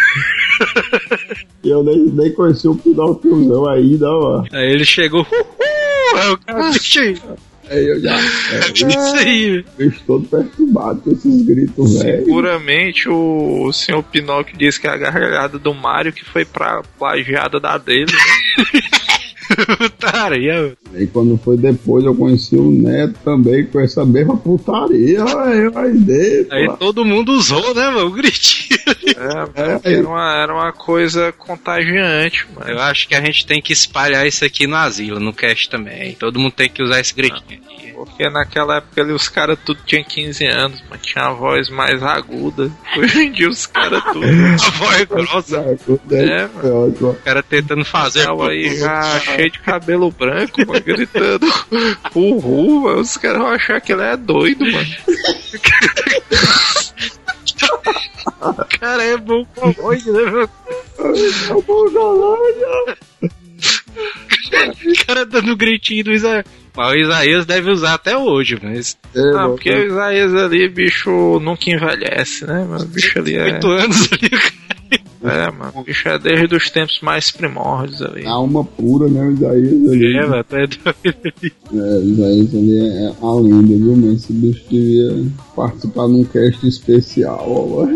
E eu nem, nem conheci o Pinóquiozão ainda, mano. Aí ele chegou, uhul, aí o cara, "Vixe, Aí eu já. É, isso aí, o bicho todo perturbado com esses gritos, velho. Seguramente o, o senhor Pinóquio disse que é a gargalhada do Mario que foi pra plagiada da dele. né? putaria, mano. Aí quando foi depois eu conheci o Neto também com essa mesma putaria, aí vai dentro. Aí todo mundo usou, né, mano, o gritinho. É, porque era uma, era uma coisa contagiante, mano. Eu acho que a gente tem que espalhar isso aqui no asilo, no cast também. Todo mundo tem que usar esse gritinho aqui. Porque naquela época ali os caras tudo tinham 15 anos, mas tinha a voz mais aguda. Hoje em dia os caras tudo. A voz grossa, É, mano. ótimo. o cara tentando fazer. Tava aí já cheio de cabelo branco, mano, gritando uhul, mano. Os caras vão achar que ele é doido, mano. O cara é bom com voz, né, mano? O cara dando gritinho do Isaías. Mas o Isaías deve usar até hoje, mas. É, Ah, porque o Isaías ali, bicho, nunca envelhece, né? Mas o bicho ali é. Oito anos ali, o cara. É, mano. O bicho é desde os tempos mais primórdios ali. Alma pura, né? O Isaías ali. É, mano, tá doido. É, o Isaías ali é a lenda, viu? Mas esse bicho devia participar de um cast especial, ó.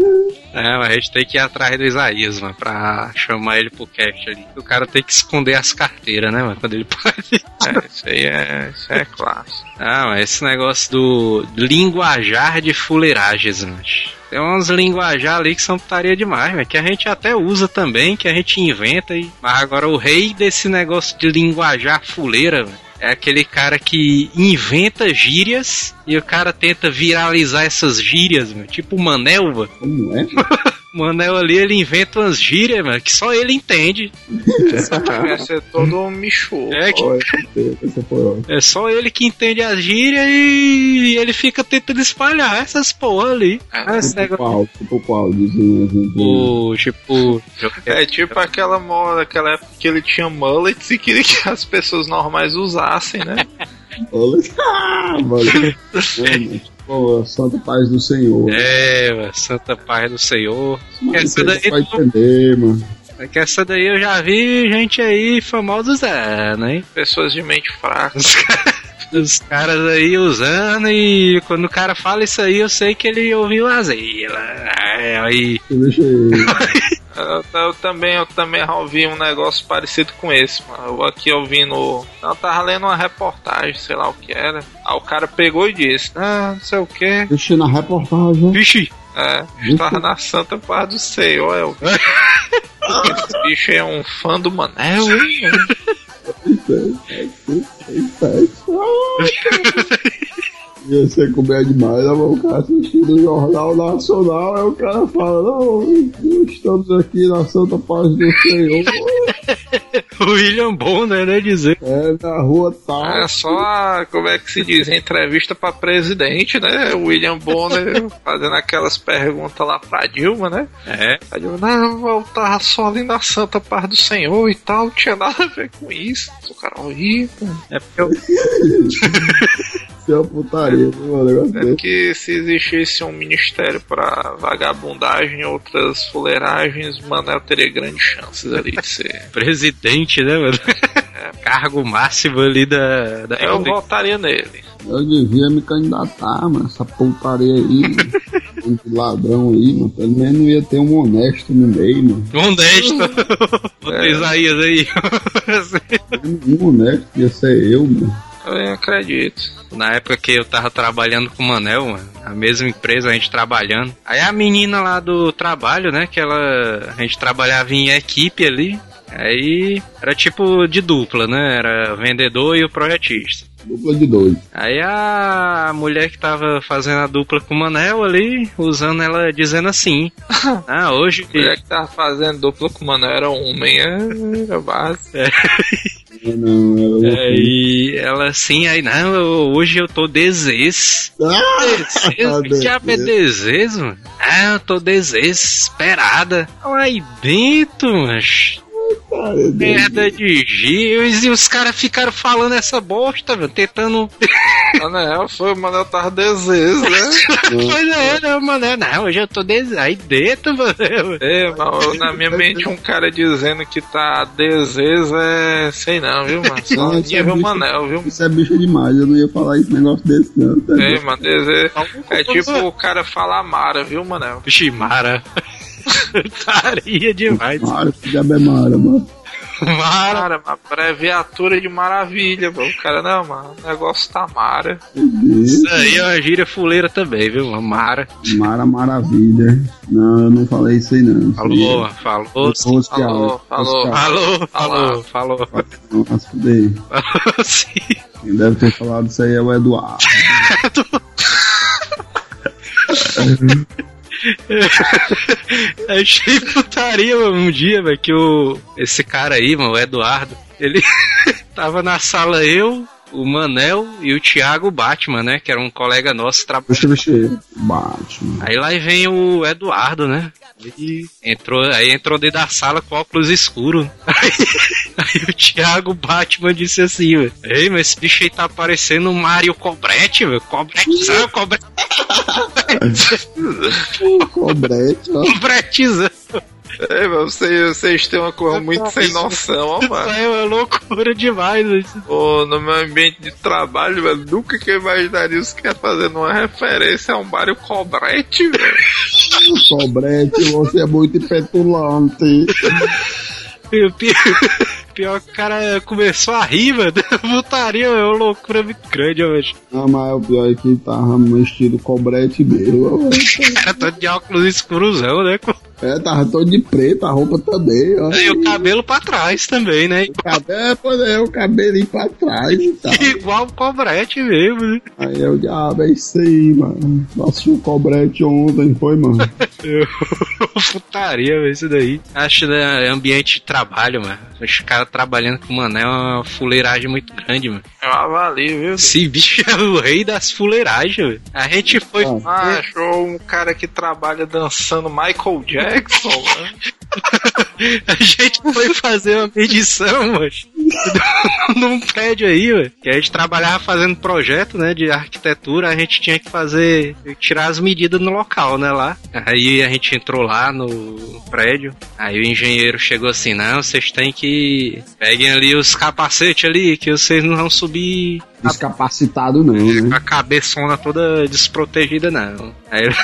É, a gente tem que ir atrás do Isaías, mano, pra chamar ele pro cast ali. O cara tem que esconder as carteiras, né, mano, quando ele pode. É, isso aí é, isso é clássico. Ah, mas esse negócio do linguajar de fuleiragens, mano. Tem uns linguajar ali que são putaria demais, velho. Que a gente até usa também, que a gente inventa. E... Mas agora o rei desse negócio de linguajar fuleira, velho. É aquele cara que inventa gírias e o cara tenta viralizar essas gírias, meu. Tipo o Manel, velho. Como é? O Manel ali, ele inventa umas gírias, mano, que só ele entende. Vai ser todo um michu. É, que- essa- essa é só ele que entende as gírias e ele fica tentando espalhar essas porra ali. Ah, esse Tipo negócio. qual? Tipo qual? Dizem a gente. O, tipo. É tipo aquela moda, aquela época que ele tinha mullets e queria que as pessoas normais usassem, né? Ah, mano. Mano, tipo, a Santa Paz do Senhor. É, mano, Santa Paz do Senhor. Mas essa você daí vai não- entender, mano. É que essa daí eu já vi gente aí famosa usando, hein? Pessoas de mente fraca. Os caras aí usando e quando o cara fala isso aí eu sei que ele ouviu a Zila. É, aí. Deixa aí. Eu, eu também, eu também ouvi um negócio parecido com esse, mano. Eu aqui ouvindo. Eu tava lendo uma reportagem, sei lá o que era. Aí o cara pegou e disse, ah, não sei o que. Deixa na reportagem. Vixe! É, estava na Santa Paz do Senhor, é o Esse bicho é um fã do Manel, hein? Ia ser comer demais, né, o cara assistindo o Jornal Nacional, aí o cara fala, não, estamos aqui na Santa Paz do Senhor, O William Bonner, né? Dizer. é na rua tal. É só, como é que se diz, entrevista pra presidente, né? O William Bonner fazendo aquelas perguntas lá pra Dilma, né? É. A Dilma, não, eu tava só ali na Santa Paz do Senhor e tal, não tinha nada a ver com isso. O cara horrível. É porque eu. Isso é putaria, mano, o negócio É desse. que se existisse um ministério pra vagabundagem e outras fuleiragens, Manel teria grandes chances ali de ser. Presidente, né, mano? Cargo máximo ali da. da Eu votaria nele. Eu devia me candidatar, mano, essa putaria aí, mano. Ladrão aí, mano, pelo menos não ia ter um honesto no meio, mano. Honesto! Bota Isaías aí. Um honesto ia ser eu, mano. Eu nem acredito. Na época que eu tava trabalhando com o Manel, mano, a mesma empresa, a gente trabalhando. Aí a menina lá do trabalho, né, que ela. A gente trabalhava em equipe ali. Aí era tipo de dupla, né? Era vendedor e o projetista. Dupla de dois. Aí a mulher que tava fazendo a dupla com o Manel ali, usando ela dizendo assim: Ah, hoje. A mulher que tava fazendo dupla com o Manel era homem, é, era base. Não, eu... É, e ela assim, aí, não, eu- hoje eu tô deses. Ah? Que diabo é desejo, mano? Ah, eu tô desesperada. Aí dentro, mas. Merda de giz. E os caras ficaram falando essa bosta, velho. Tentando. Manel foi, o Manel tava desejo, né? pois é, né, mano? Não, hoje eu tô desejo. Aí dentro, mano. É, mas na minha mente um cara dizendo que tá desejo é. sei não, viu, mano? Só Não, é nível bicho- Manel, viu? Isso é bicho demais, eu não ia falar esse negócio desse, não. tá É, mano, desejo. É tipo o cara falar Mara, viu, Manel? Vixe, Mara. Taria demais. Mara, que diabo é Mara, mano. Mara. Uma abreviatura de maravilha, mano. O cara, não, mano, o negócio tá Mara. Isso aí é uma gíria fuleira também, viu? Mara. Mara Maravilha. Não, eu não falei isso aí, não. Falou, falou. é. Falou, falou. Falou, falou, falou. Não, mas fudei. Falou sim. Quem deve ter falado isso aí é o Eduardo. Achei putaria mano, um dia, velho, que o. Esse cara aí, mano, o Eduardo, ele tava na sala eu, o Manel e o Thiago Batman, né? Que era um colega nosso trabalhando. Deixa eu mexer. Batman. Aí lá vem o Eduardo, né? Aí entrou, aí entrou dentro da sala com óculos escuros. Aí, aí o Thiago Batman disse assim, velho. Ei, mas esse bicho aí tá parecendo o Mario Cobrete, velho. Cobretezão, cobrete. Cobrete, ó. Cobretezão. É, mas vocês, vocês têm uma coisa muito sem noção, ó, Isso mano. aí é uma loucura demais, velho. Pô, no meu ambiente de trabalho, velho, nunca que eu imaginaria os caras fazendo uma referência a um Mario Cobrete, velho. Cobrete, você é muito petulante. E o pior, que o cara começou a rir, mano. Putaria, é uma loucura muito grande, hoje. Ah, mas o pior é que tava no estilo cobrete mesmo. O cara tá de óculos escuruzão, né? É, tava todo de preto, a roupa também, ó. E o cabelo pra trás também, né? O cabelo, é, pois é, o cabelinho pra trás e tal. Igual o cobrete mesmo, né? Aí eu, diabo, é isso aí, mano. Nossa, o cobrete ontem, foi, mano. Putaria, velho, isso daí. Acho né, ambiente de trabalho, mano. Os caras trabalhando com mano é uma fuleiragem muito grande, mano. Eu avalio, viu? Esse bicho é o rei das fuleiragens, velho. A gente foi. Ah, achou um cara que trabalha dançando Michael Jackson, né? A gente foi fazer uma medição, mano. Num prédio aí, velho. Que a gente trabalhava fazendo projeto, né? De arquitetura, a gente tinha que fazer. tirar as medidas no local, né? Lá. Aí a gente entrou lá no prédio. Aí o engenheiro chegou assim: não, vocês têm que. peguem ali os capacetes ali, que vocês não vão subir Descapacitado não, né? com a cabeçona toda desprotegida, não. Aí.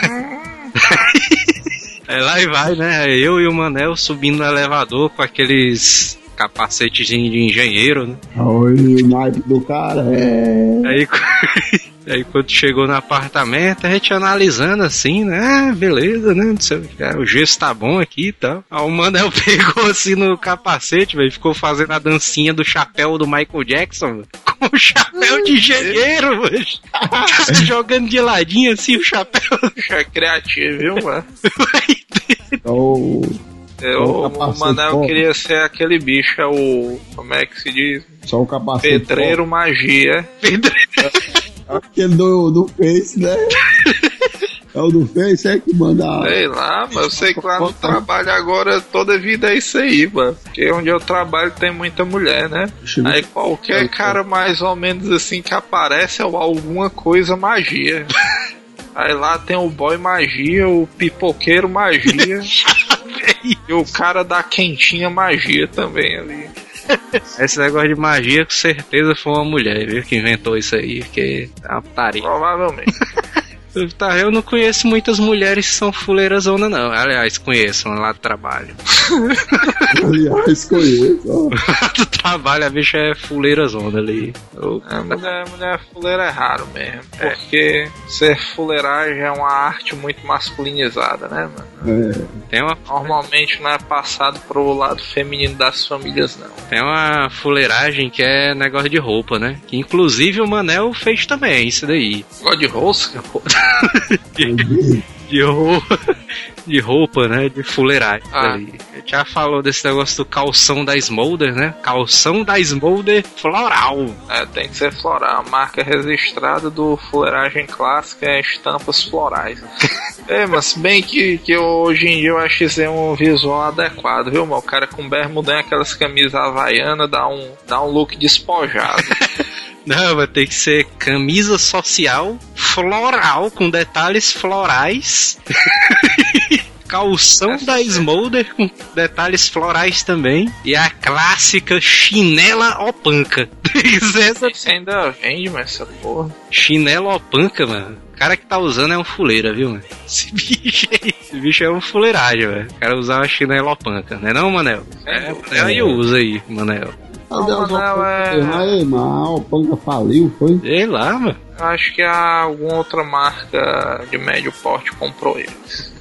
Aí lá e vai, né? Eu e o Manel subindo no elevador com aqueles capacetes de engenheiro, né? Olha o naipe do cara, é. Aí, aí quando chegou no apartamento, a gente analisando assim, né? Ah, beleza, né? Não sei o que, ah, o gesso tá bom aqui e tal. Aí o Manel pegou assim no capacete, velho, ficou fazendo a dancinha do chapéu do Michael Jackson, velho, com o chapéu de engenheiro, velho. Jogando de ladinho assim o chapéu. É criativo, viu, mano? Então, Eu, o o Manel queria ser aquele bicho, é o. Como é que se diz? só o capacete. Pedreiro magia. Aquele do, do Face, né? É o do Face, é que manda. Sei lá, mas eu sei que lá no trabalho agora toda vida é isso aí, mano. Porque onde eu trabalho tem muita mulher, né? Aí qualquer cara mais ou menos assim que aparece é alguma coisa magia. Aí lá tem o boy magia, o pipoqueiro magia. e o cara da quentinha magia também ali. Esse negócio de magia com certeza foi uma mulher, viu, que inventou isso aí, porque é uma putaria. Provavelmente. Eu, tá, eu não conheço muitas mulheres que são fuleiras zona, não. Aliás, conheço lá do trabalho. Aliás, conheço. ó. do trabalho, a bicha é fuleira zona ali. Eu- É, mulher, mulher fuleira é raro mesmo. Porque ser fuleiragem é uma arte muito masculinizada, né, mano? É. Tem uma, Normalmente não é passado pro lado feminino das famílias, não. tem uma fuleiragem que é negócio de roupa, né? Que inclusive o Manel fez também, isso daí. Gosto de rosca? de roupa, de roupa, né? De fuleiragem. Ah. ali. A gente já falou desse negócio do calção da Smolder, né? Calção da Smolder floral. É, tem que ser floral. A marca registrada do fuleiragem clássica é estampas florais. é, mas bem que, que hoje em dia eu acho isso aí um visual adequado, viu, mano? O cara com bermudão aquelas camisas havaianas dá um, dá um look despojado. Não, vai ter que ser camisa social floral, com detalhes florais. Calção da Smolder com detalhes florais também. E a clássica chinela opanca. Essa Isso ainda vende, mas essa porra. chinela opanca, mano. O cara que tá usando é um fuleira, viu, mano? Esse bicho aí. Esse bicho é um fuleiragem, velho. O cara usar uma chinela opanca, não é não, Manel? É, Manel aí usa aí, Manel. Não, Manel, é- Opanca? Aí, mas a Opanca faliu, foi? Sei lá, mano. Acho que alguma outra marca de médio porte comprou eles.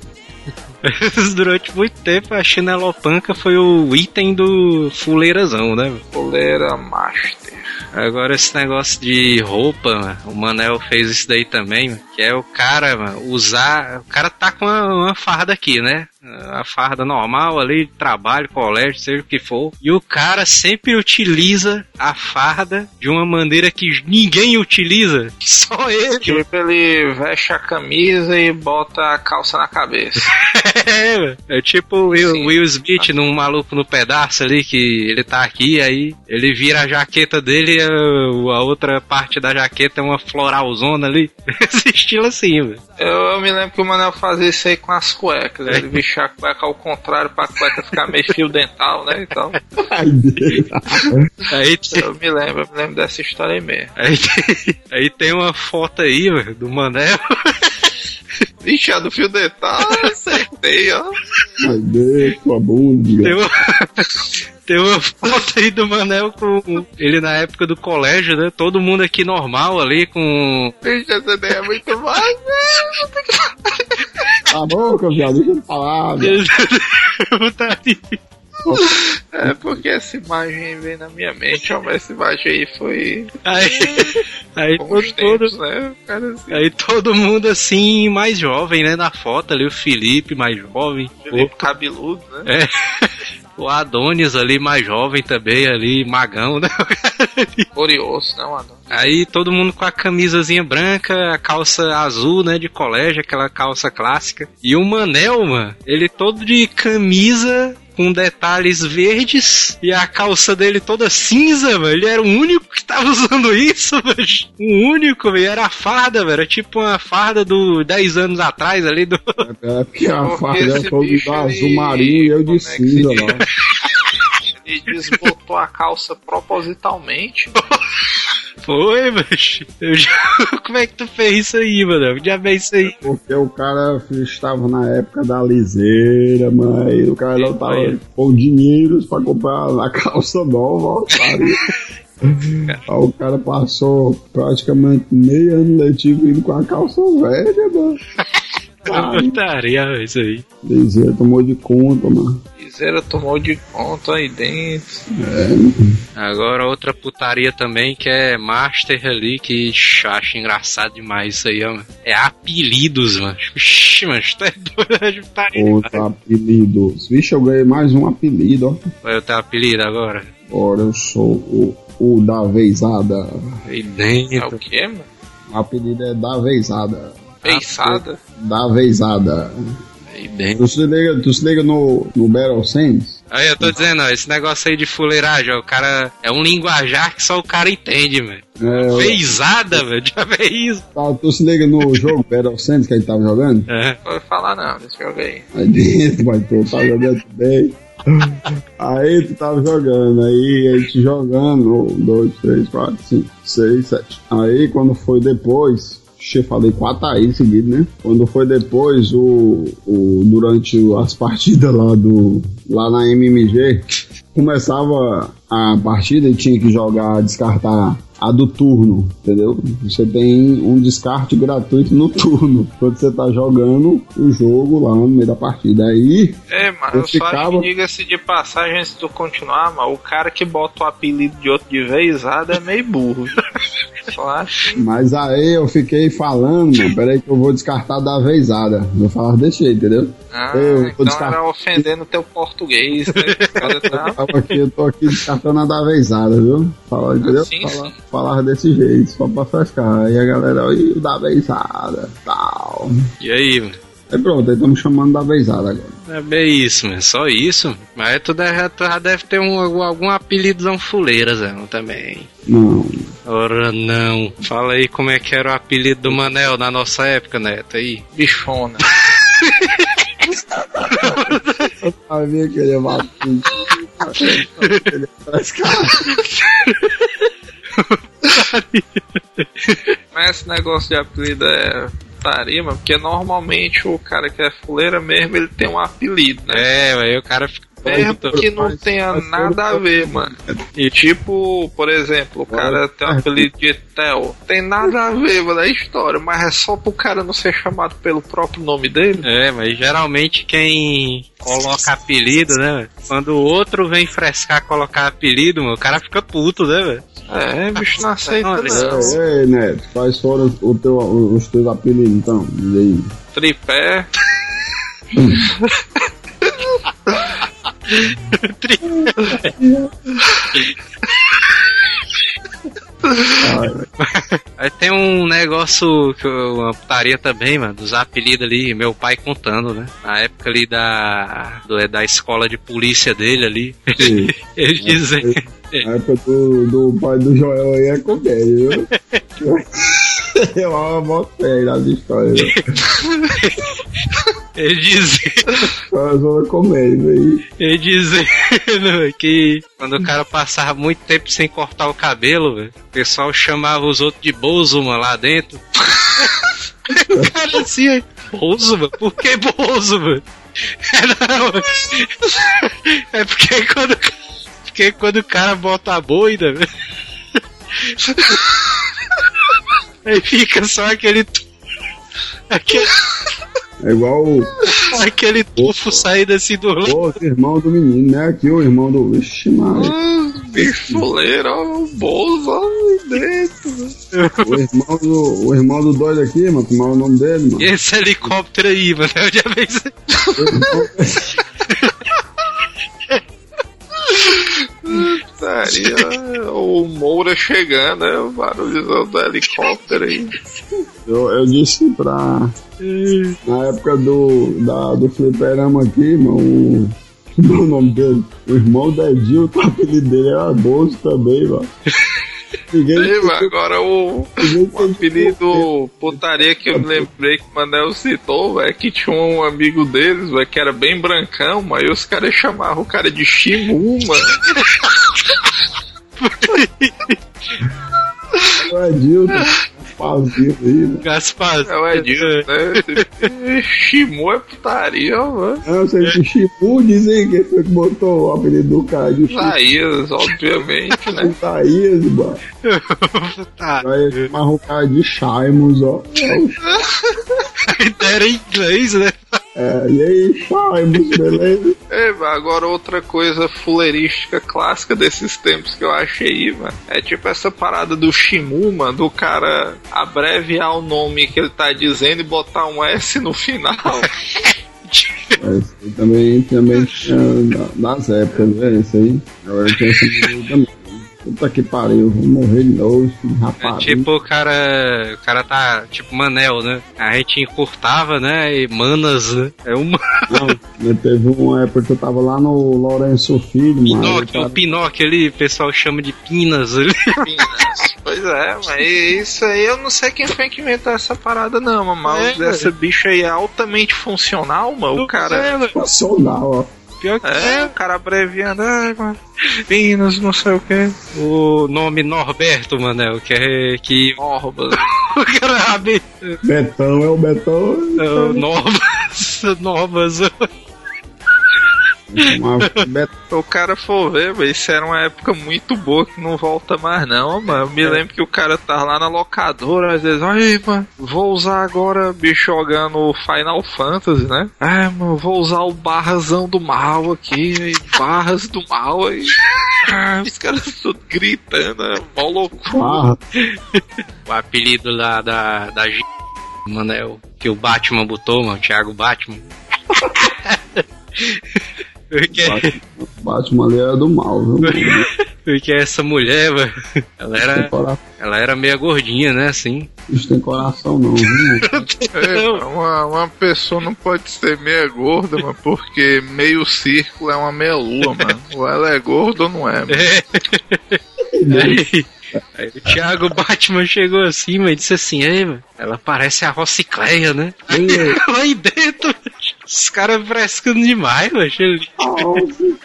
Durante muito tempo a chinela opanca foi o item do fuleirazão, né? Fuleira Master. Agora esse negócio de roupa, o Manel fez isso daí também, que é o cara, usar. O cara tá com uma, uma farda aqui, né? A farda normal ali, trabalho, colégio, seja o que for. E o cara sempre utiliza a farda de uma maneira que ninguém utiliza, só ele. Tipo, ele veste a camisa e bota a calça na cabeça. É, é tipo o Will. Will Smith num maluco no pedaço ali, que ele tá aqui, aí ele vira a jaqueta dele e a, a outra parte da jaqueta é uma floralzona ali. Esse estilo assim, velho. Eu, eu me lembro que o Manel fazia isso aí com as cuecas. Ele vestia a cueca ao contrário pra cueca ficar meio fio dental, né? Então, Ai, Deus. Aí, tem- eu me lembro, eu me lembro dessa história aí mesmo. aí, tem- aí tem uma foto aí, velho, do Manel. Ixi, a do fio dental, acertei, ó. Mas dê tua bunda. Tem uma, tem uma foto aí do Manel com ele na época do colégio, né? Todo mundo aqui normal ali com. Ixi, essa ideia é muito mais, Cala a boca, viado, deixa eu falar, velho. É porque essa imagem vem na minha mente, mas essa imagem aí foi. Aí, aí todo, os tempos, né? O assim. aí todo mundo assim, mais jovem, né? Na foto ali, o Felipe mais jovem. Felipe cabeludo, né? É. O Adonis ali, mais jovem também, ali, magão, né? Orioso, não, Adão. Aí todo mundo com a camisazinha branca, a calça azul, né, de colégio, aquela calça clássica. E o Manel, mano, ele todo de camisa com detalhes verdes e a calça dele toda cinza, mano. Ele era o único que tava usando isso, mano. O único, velho. Era a farda, velho. Era tipo uma farda do 10 anos atrás ali do. É porque a Porque farda é todo azul marinho e eu de como é cinza lá. Ele desbotou a calça propositalmente. Foi. Eu já... Como é que tu fez isso aí, mano? Já bem isso aí. Porque o cara estava na época da liseira, mas o cara não tava com dinheiro pra comprar a calça nova, ó, cara. Aí o cara passou praticamente meio ano letivo indo com a calça velha, mano. Putaria, isso aí. liseira tomou de conta, mano. Liseira tomou de conta aí dentro. Agora outra putaria também que é Master ali, que ch- acho engraçado demais isso aí, ó. mano. É apelidos, mano. Ixi, mano, tu é doido é de putaria. Outro apelido. Vixe, eu ganhei mais um apelido, ó. Qual é o teu apelido agora? Agora eu sou o, o da vezada. Aí É dentro. o quê, mano? O apelido é da vezada. Beiçada? Da vezada. Dentro. Tu se liga, tu se liga no, no Battle Sense? Aí eu tô dizendo, ó, esse negócio aí de fuleiragem, ó, o cara é um linguajar que só o cara entende, velho. É, Feizada, velho, já vê isso. tá, tu se liga no jogo Battle Sense que a gente tava jogando? É. Não vou falar não desse jogo aí. Aí dentro, mas tu tava jogando bem. Aí tu tava jogando, aí a gente jogando, um, dois, três, quatro, cinco, seis, sete. Aí quando foi depois, Che, falei quatro aí seguido, né? Quando foi depois, o, o, durante as partidas lá do. lá na MMG, começava a partida e tinha que jogar, descartar a do turno, entendeu? Você tem um descarte gratuito no turno, quando você tá jogando o jogo lá no meio da partida. Aí, É, mano, Eu eu só diga-se de passagem de tu continuar, mano, o cara que bota o apelido de outro de vezada é meio burro. só acho. mas aí eu fiquei falando, mano, peraí que eu vou descartar da vezada. Eu falava desse jeito, entendeu? Ah, Eu então descartar. era ofendendo teu português, né? Tá- Tava aqui, eu tô aqui descartando a da vezada, viu? Falava, entendeu? sim, Fala- sim. Falava desse jeito, só pra frescar. Aí a galera, oi, o da vezada, tal. E aí, mano? Aí pronto, aí estamos chamando da vezada agora. É bem isso, mano. Só isso. Mas tu, deve, tu já deve ter um, algum, algum apelidozão fuleira, Zé, também. Não, Ora não. Fala aí como é que era o apelido do Manel na nossa época, Neto, aí. bichona. eu sabia que ele ia. Ele. Mas esse negócio de apelido é putaria, mano, porque normalmente o cara que é fuleira mesmo, ele tem um apelido, né? É, aí o cara fica. Mesmo que não tenha nada a ver, mano. E tipo, por exemplo, o cara tem um apelido de Theo. Tem nada a ver, mano, a história, mas é só pro cara não ser chamado pelo próprio nome dele. É, mas geralmente quem coloca apelido, né? velho? Quando o outro vem frescar colocar apelido, mano, o cara fica puto, né, velho? É, bicho não aceita Não. Ei, ei, Neto, quais foram o teu, os teus apelidos então? Diz aí. Tripé. Aí tem um negócio que eu, uma putaria também, mano, dos apelidos ali, meu pai contando, né? Na época ali da, do- da escola de polícia dele ali, Sim. ele dizendo. A época do, do pai do Joel aí é comédia, viu? Eu amo mó fé nas histórias. Ele dizia, Só só comédia aí. ele dizendo que quando o cara passava muito tempo sem cortar o cabelo, o pessoal chamava os outros de Bozo, mano, lá dentro. o cara assim, Bozo, mano? Por que Bozo, mano? É, é porque quando, porque quando o cara bota a boina, velho, aí fica só aquele. Aquele, É igual o, aquele tufo saindo assim do o irmão do menino, né? Aqui o irmão do. Vixe, Maria. Bifoleiro, ó, o Bozo, ó, dentro. O irmão do, o irmão do doido aqui, mano. Como é o nome dele, mano? Esse helicóptero aí, mano. Eu já vi Putaria, o Moura chegando, é o barulhozão do helicóptero aí. Eu, eu disse pra. Na época do, da, do fliperama aqui, mano, o. O nome dele? O irmão da Edilton, o apelido dele era Bozo também, mano. Agora o, o apelido putaria que eu me lembrei que o Manel citou, é que tinha um amigo deles, véio, que era bem brancão, mas aí os caras chamavam o cara de Shimu, mano. Gasparzinho aí, né? Gaspar. É o Edilson, né? Shimu é putaria, mano. Não, você que Chipu dizem que foi que botou o apelido do cara de. Isaías, obviamente, né? Isaías, mano. Tá. Aí chamava o cara de Shaimos, ó. Era em inglês, né? É, e aí, Shaimos, beleza? É, agora outra coisa fuleirística clássica desses tempos que eu achei, mano, é tipo essa parada do Shimu, mano, do cara abreviar o nome que ele tá dizendo e botar um S no final. É, aí também, também tinha das épocas, né? Esse aí. Agora tinha esse aí também. Puta que pariu, vou morrer de novo, esse É rapaz. tipo o cara. O cara tá tipo Manel, né? A gente encurtava, né? E manas, né? É uma. Não, teve uma época que eu tava lá no Lourenço Filho, mano. Pinóquio, o Pinóquio ali, o pessoal chama de Pinas ali. pois é, mas isso aí eu não sei quem foi que inventou essa parada, não, mano. Mas É, essa bicha aí é altamente funcional, mano. O cara. Nacional, ó. Pior que É, o cara abreviando, ai, mano. Pinas, não sei o que. O nome Norberto, Manel, que é que. Orbas. o cara sabe. Betão é o Betão. É o Norbas. Norbas. Se o cara for ver, velho, isso era uma época muito boa que não volta mais não, mano. Eu me lembro que o cara tá lá na locadora, às vezes, ai, mano, vou usar agora, bicho, jogando Final Fantasy, né? Ah, mano, vou usar o barrazão do mal aqui, aí, barras do mal aí. Ah, os caras tudo gritando, é mó loucura. O apelido lá da, da G, Manel, que o Batman botou, mano, o Thiago Batman. Porque, Batman ali era do mal, viu? mano? porque essa mulher, mano, ela era, ela era meia gordinha, né, assim. isso tem coração não, viu? mano? É, uma, uma pessoa não pode ser meia gorda, mano, porque meio círculo é uma meia lua, mano. Ou ela é gorda ou não é, mano. Aí, aí o Thiago Batman chegou assim, mas disse assim, ei, mano, ela parece a Rocicleia, né? Lá aí dentro, os caras frescando demais, mano. Ele...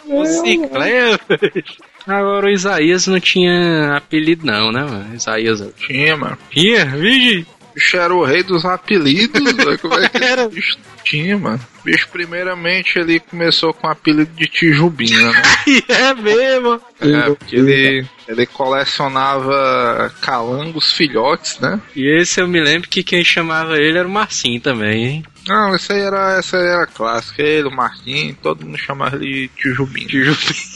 Rocicleia, velho. Agora o Isaías não tinha apelido não, né, mano? Isaías Tinha, mano. tinha, vigi. bicho era o rei dos apelidos, velho. Como é que Era. bicho tinha, mano? O bicho, primeiramente, ele começou com o apelido de Tijubinha, né? é mesmo. É, porque ele, ele colecionava calangos filhotes, né? E esse eu me lembro que quem chamava ele era o Marcinho também, hein? Não, essa aí era, essa aí era clássica. Ele, o Marquinhos, todo mundo chamava ele de Tijubinha. Tijubinho,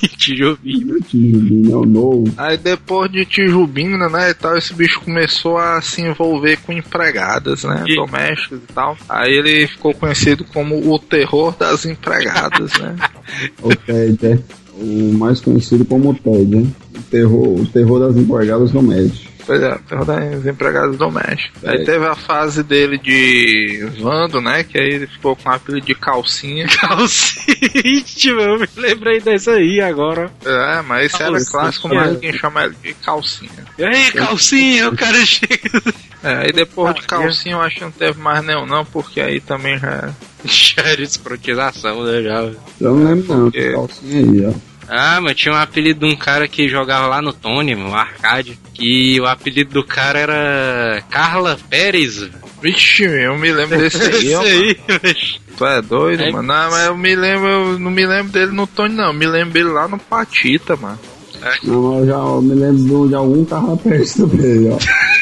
tijubinho. Tijubinho é o novo. Aí depois de Tijubina, né, e tal, esse bicho começou a se envolver com empregadas, né, E- domésticas e tal. Aí ele ficou conhecido como o terror das empregadas, né. O Ted, é. O mais conhecido como Ted, né? O terror, o terror das empregadas domésticas. Pois é, o terror das empregadas domésticas. Aí É. teve a fase dele de Vando, né, que aí ele ficou com o apelido de calcinha. Calcite, eu me lembrei dessa aí agora. É, mas esse era Calcinha. clássico, mas ninguém chama ele de calcinha. E aí, calcinha, o cara chega. É, aí depois de calcinha eu acho que não teve mais nenhum não, porque aí também já... Já era escrotização, né? Já. Eu não lembro não, porque- calcinha aí, ó. Ah, mas tinha um apelido de um cara que jogava lá no Tony, no arcade. Que o apelido do cara era Carla Pérez. Vixe, eu me lembro desse aí, ó. aí, Tu é doido, É. mano? Não, mas eu me lembro, eu não me lembro dele no Tony, não. Eu me lembro dele lá no Patita, mano. Não, mas eu já eu me lembro de algum carro perto também, ó.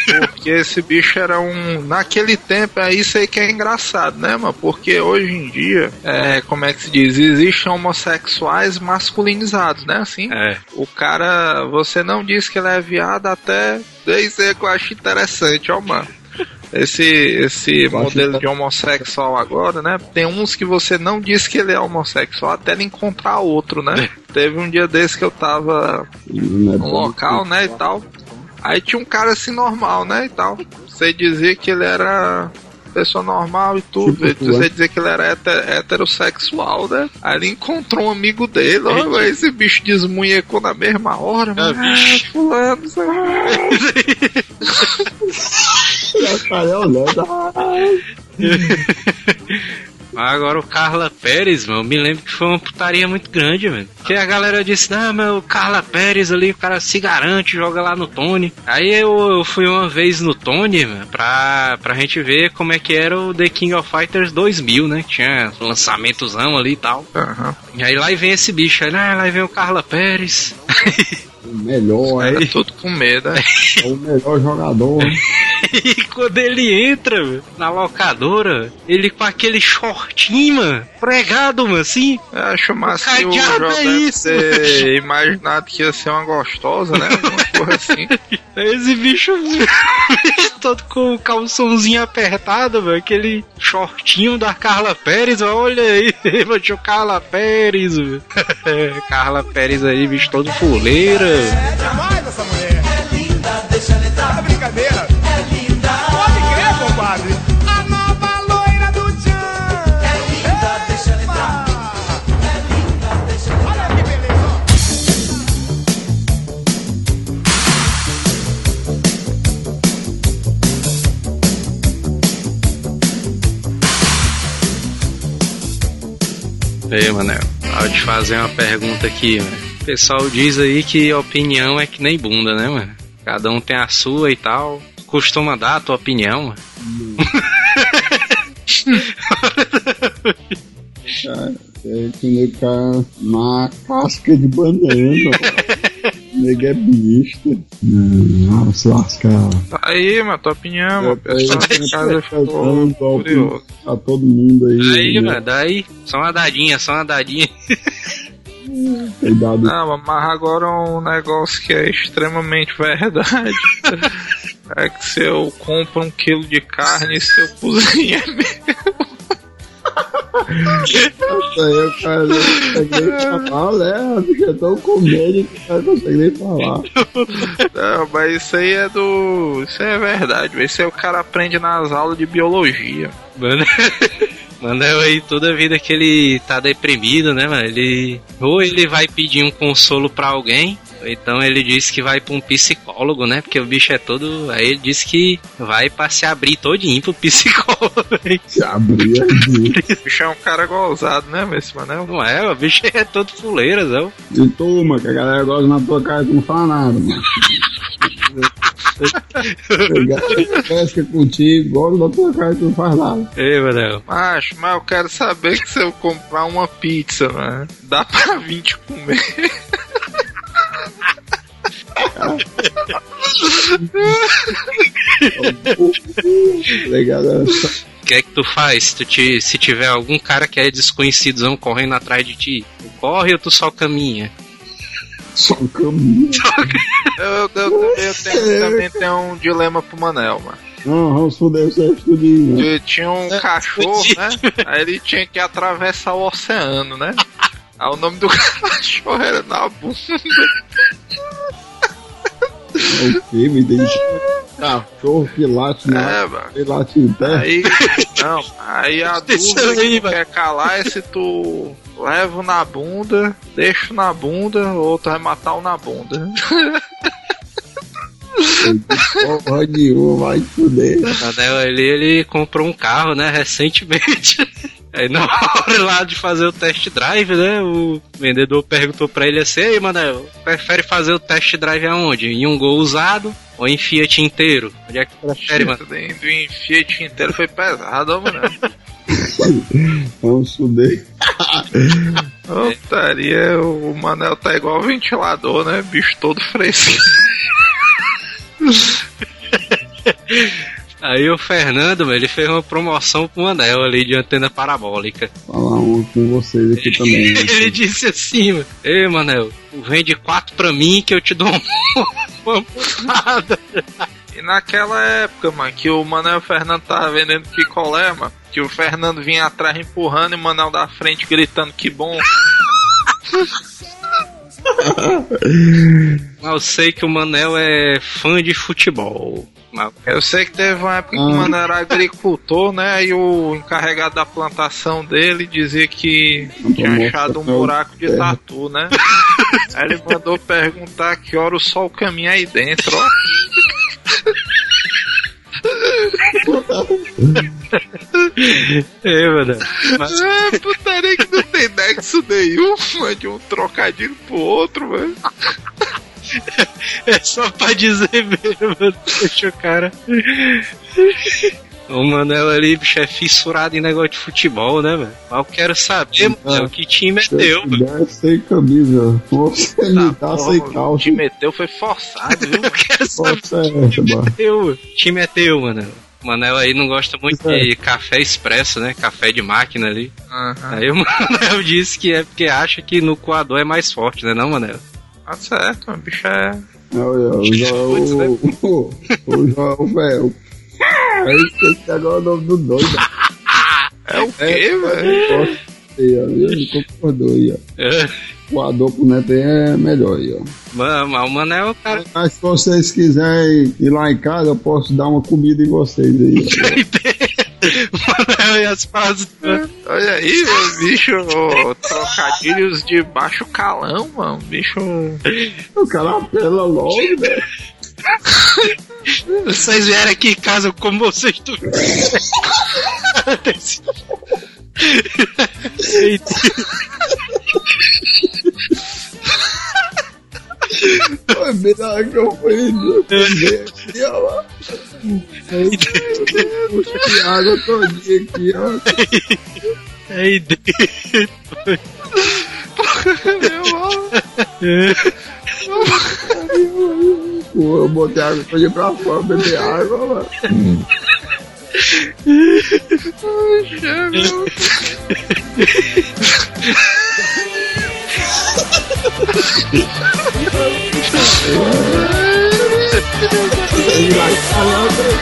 Porque esse bicho era um. Naquele tempo, é isso aí que é engraçado, né, mano? Porque hoje em dia, é, como é que se diz? Existem homossexuais masculinizados, né? Assim, É. o cara, você não diz que ele é viado até. Isso aí que eu acho interessante, ó, mano. Esse, esse modelo de homossexual agora, né? Tem uns que você não diz que ele é homossexual até ele encontrar outro, né? Teve um dia desse que eu tava Não é no local, né, e tal. Aí tinha um cara assim normal, né, e tal. Você dizia que ele era pessoa normal e tudo. Tipo, você é. dizia que ele era héter- heterossexual, né? Aí ele encontrou um amigo dele, ó, esse bicho desmunhecou na mesma hora, mano. Ah, fulano, sei lá. O cara é olhando. Agora o Carla Pérez, mano, me lembro que foi uma putaria muito grande, velho. Que a galera disse, não, meu, o Carla Pérez ali, o cara se garante, joga lá no Tony. Aí eu, eu fui uma vez no Tony, mano, pra, pra gente ver como é que era o The King of Fighters 2000, né? Tinha lançamentozão ali e tal. Aham. E aí lá vem esse bicho, aí ah, lá vem o Carla Pérez. O melhor, é, Era tudo com medo, né? é o melhor jogador. E quando ele entra mano, na locadora, ele com aquele shortinho, mano, pregado, mano, assim. Eu acho massa que o diabo jogo é deve isso? ter imaginado que ia ser uma gostosa, né? Coisa assim. Esse bicho todo com o calçãozinho apertado, velho. Aquele shortinho da Carla Pérez, ó, olha aí, mano, tinha o Carla Pérez, velho. Carla Pérez aí, bicho todo fuleira. É demais essa mulher. É linda, deixa ela entrar. É brincadeira. Ei, Manel, vou te fazer uma pergunta aqui, mano. O pessoal diz aí que opinião é que nem bunda, né, mano? Cada um tem a sua e tal. Costuma dar a tua opinião, mano. Cara, é que o nego tá na casca de banana. O nego é besta. Ah, se lascar. Tá aí, mano, tua opinião, mano. O pessoal casa ficou curioso. Tá todo mundo aí. Aí, né? mano, daí, só uma dadinha, só uma dadinha. Cuidado. Não, mas agora um negócio que é extremamente verdade. é que se eu compro um quilo de carne, se eu cozinhar Isso aí o cara não consegue nem falar, né? Fica é tão com medo que o cara não consegue nem falar. Não, mas isso aí é do. Isso aí é verdade, velho. isso aí o cara aprende nas aulas de biologia. Mano, Mandel aí toda vida que ele tá deprimido, né, mano? Ele. Ou ele vai pedir um consolo pra alguém, então ele diz que vai pra um psicólogo, né? Porque o bicho é todo. Aí ele disse que vai pra se abrir todinho pro psicólogo. Se abrir aqui. O bicho é um cara gozado, né, esse manel? Não é, o bicho é todo fuleira, não. E toma, que a galera gosta na tua cara e tu não fala nada, mano. Pesca contigo, gosta na tua cara e tu não faz nada. Ei, Manel. Macho, mas eu quero saber que se eu comprar uma pizza, mano, dá pra 20 comer. Legal? O que é que tu faz se, tu te, se tiver algum cara que é desconhecidozão correndo atrás de ti? Tu corre ou tu só caminha? Só caminho. Eu, eu, eu, eu tenho, também tenho um dilema pro Manel, mano. Não, vamos foder você estudinho. né? Que Tinha um cachorro, né? Aí ele tinha que atravessar o oceano, né? Aí o nome do cachorro era na bunda. O que? Me deixa. Cachorro que late na. É, mano. Que late em terra. Aí, não, aí a dúvida aí, que quer calar é se tu leva na bunda, deixa na bunda, ou tu vai matar o na bunda. Porra nenhuma, vai fuder. Ele, ele comprou um carro, né, recentemente. Aí na hora lá de fazer o test drive, né, o vendedor perguntou pra ele assim, ei, Manel, prefere fazer o test drive aonde? Em um gol usado ou em Fiat inteiro? Onde é que prefere, mano? Dentro em Fiat inteiro foi pesado, ó, mano. Vamos fuder. Putaria, o Manel tá igual ventilador, né? Bicho todo fresco. Aí o Fernando, ele fez uma promoção pro Manel ali de antena parabólica. Falar um com vocês aqui também. ele disse assim, mano, Ei, Manel, vende quatro pra mim que eu te dou uma, putada. E naquela época, mano, que o Manel e o Fernando tava vendendo picolé, mano, que o Fernando vinha atrás empurrando e o Manel da frente gritando que bom. Eu sei que o Manel é fã de futebol. Mas Eu sei que teve uma época que o Ah. Manel era agricultor, né? E o encarregado da plantação dele dizia que tinha achado um o buraco de terra. tatu, né? Aí ele mandou perguntar que hora o sol caminha aí dentro, ó. É, mano. Mas, É, putaria que não tem nexo nenhum, mano, de um trocadilho pro outro, mano. É só pra dizer mesmo, mano. Deixa o cara. O Manel ali, bicho, é fissurado em negócio de futebol, né, mano? Mas eu quero saber, mano, que time é teu, mano. Deve sem camisa. Você me dá Porra, sem O calça. que meteu foi forçado, viu? Eu quero saber é, que time é mano. teu. Time é teu, mano. O Manel aí não gosta muito de café expresso, né? Café de máquina ali. Aí o Manel disse que é porque acha que no coador é mais forte, né, não, Manel? Tá certo, mano. Bicho é. Olha, o João. O, o João, velho. Aí esqueci agora o nome do doido. É o quê, É, velho? Ele concordou aí, ó. É. O ador pro neto é melhor aí, ó. Mano, mas o Manel é o cara. Mas se vocês quiserem ir lá em casa, eu posso dar uma comida em vocês aí. e as frases. Olha aí, meu bicho. Trocadilhos de baixo calão, mano. Bicho. O cara apela logo, né? Vocês vieram aqui em casa como vocês tu. Eita, Na hora que eu fui também aqui, ó. Puxa de água todinha aqui, ó. Aí dentro. Pô, eu botei água todinha pra fora, beber água, mano. Manel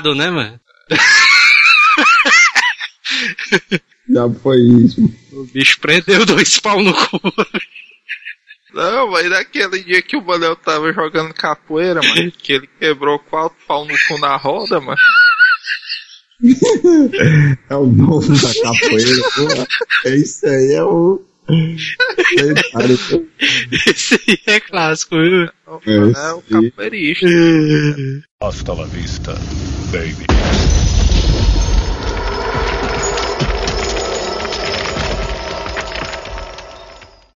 delegado, né, mano? Já foi isso. O bicho prendeu dois pau no cu. Não, mas naquele dia que o Manel tava jogando capoeira, mano, que ele quebrou quatro pau no cu na roda, mano. É o novo da capoeira, pô. É isso aí, é o. Esse aí é clássico, viu? É, É o sim. capoeirista. Hasta la vista, baby.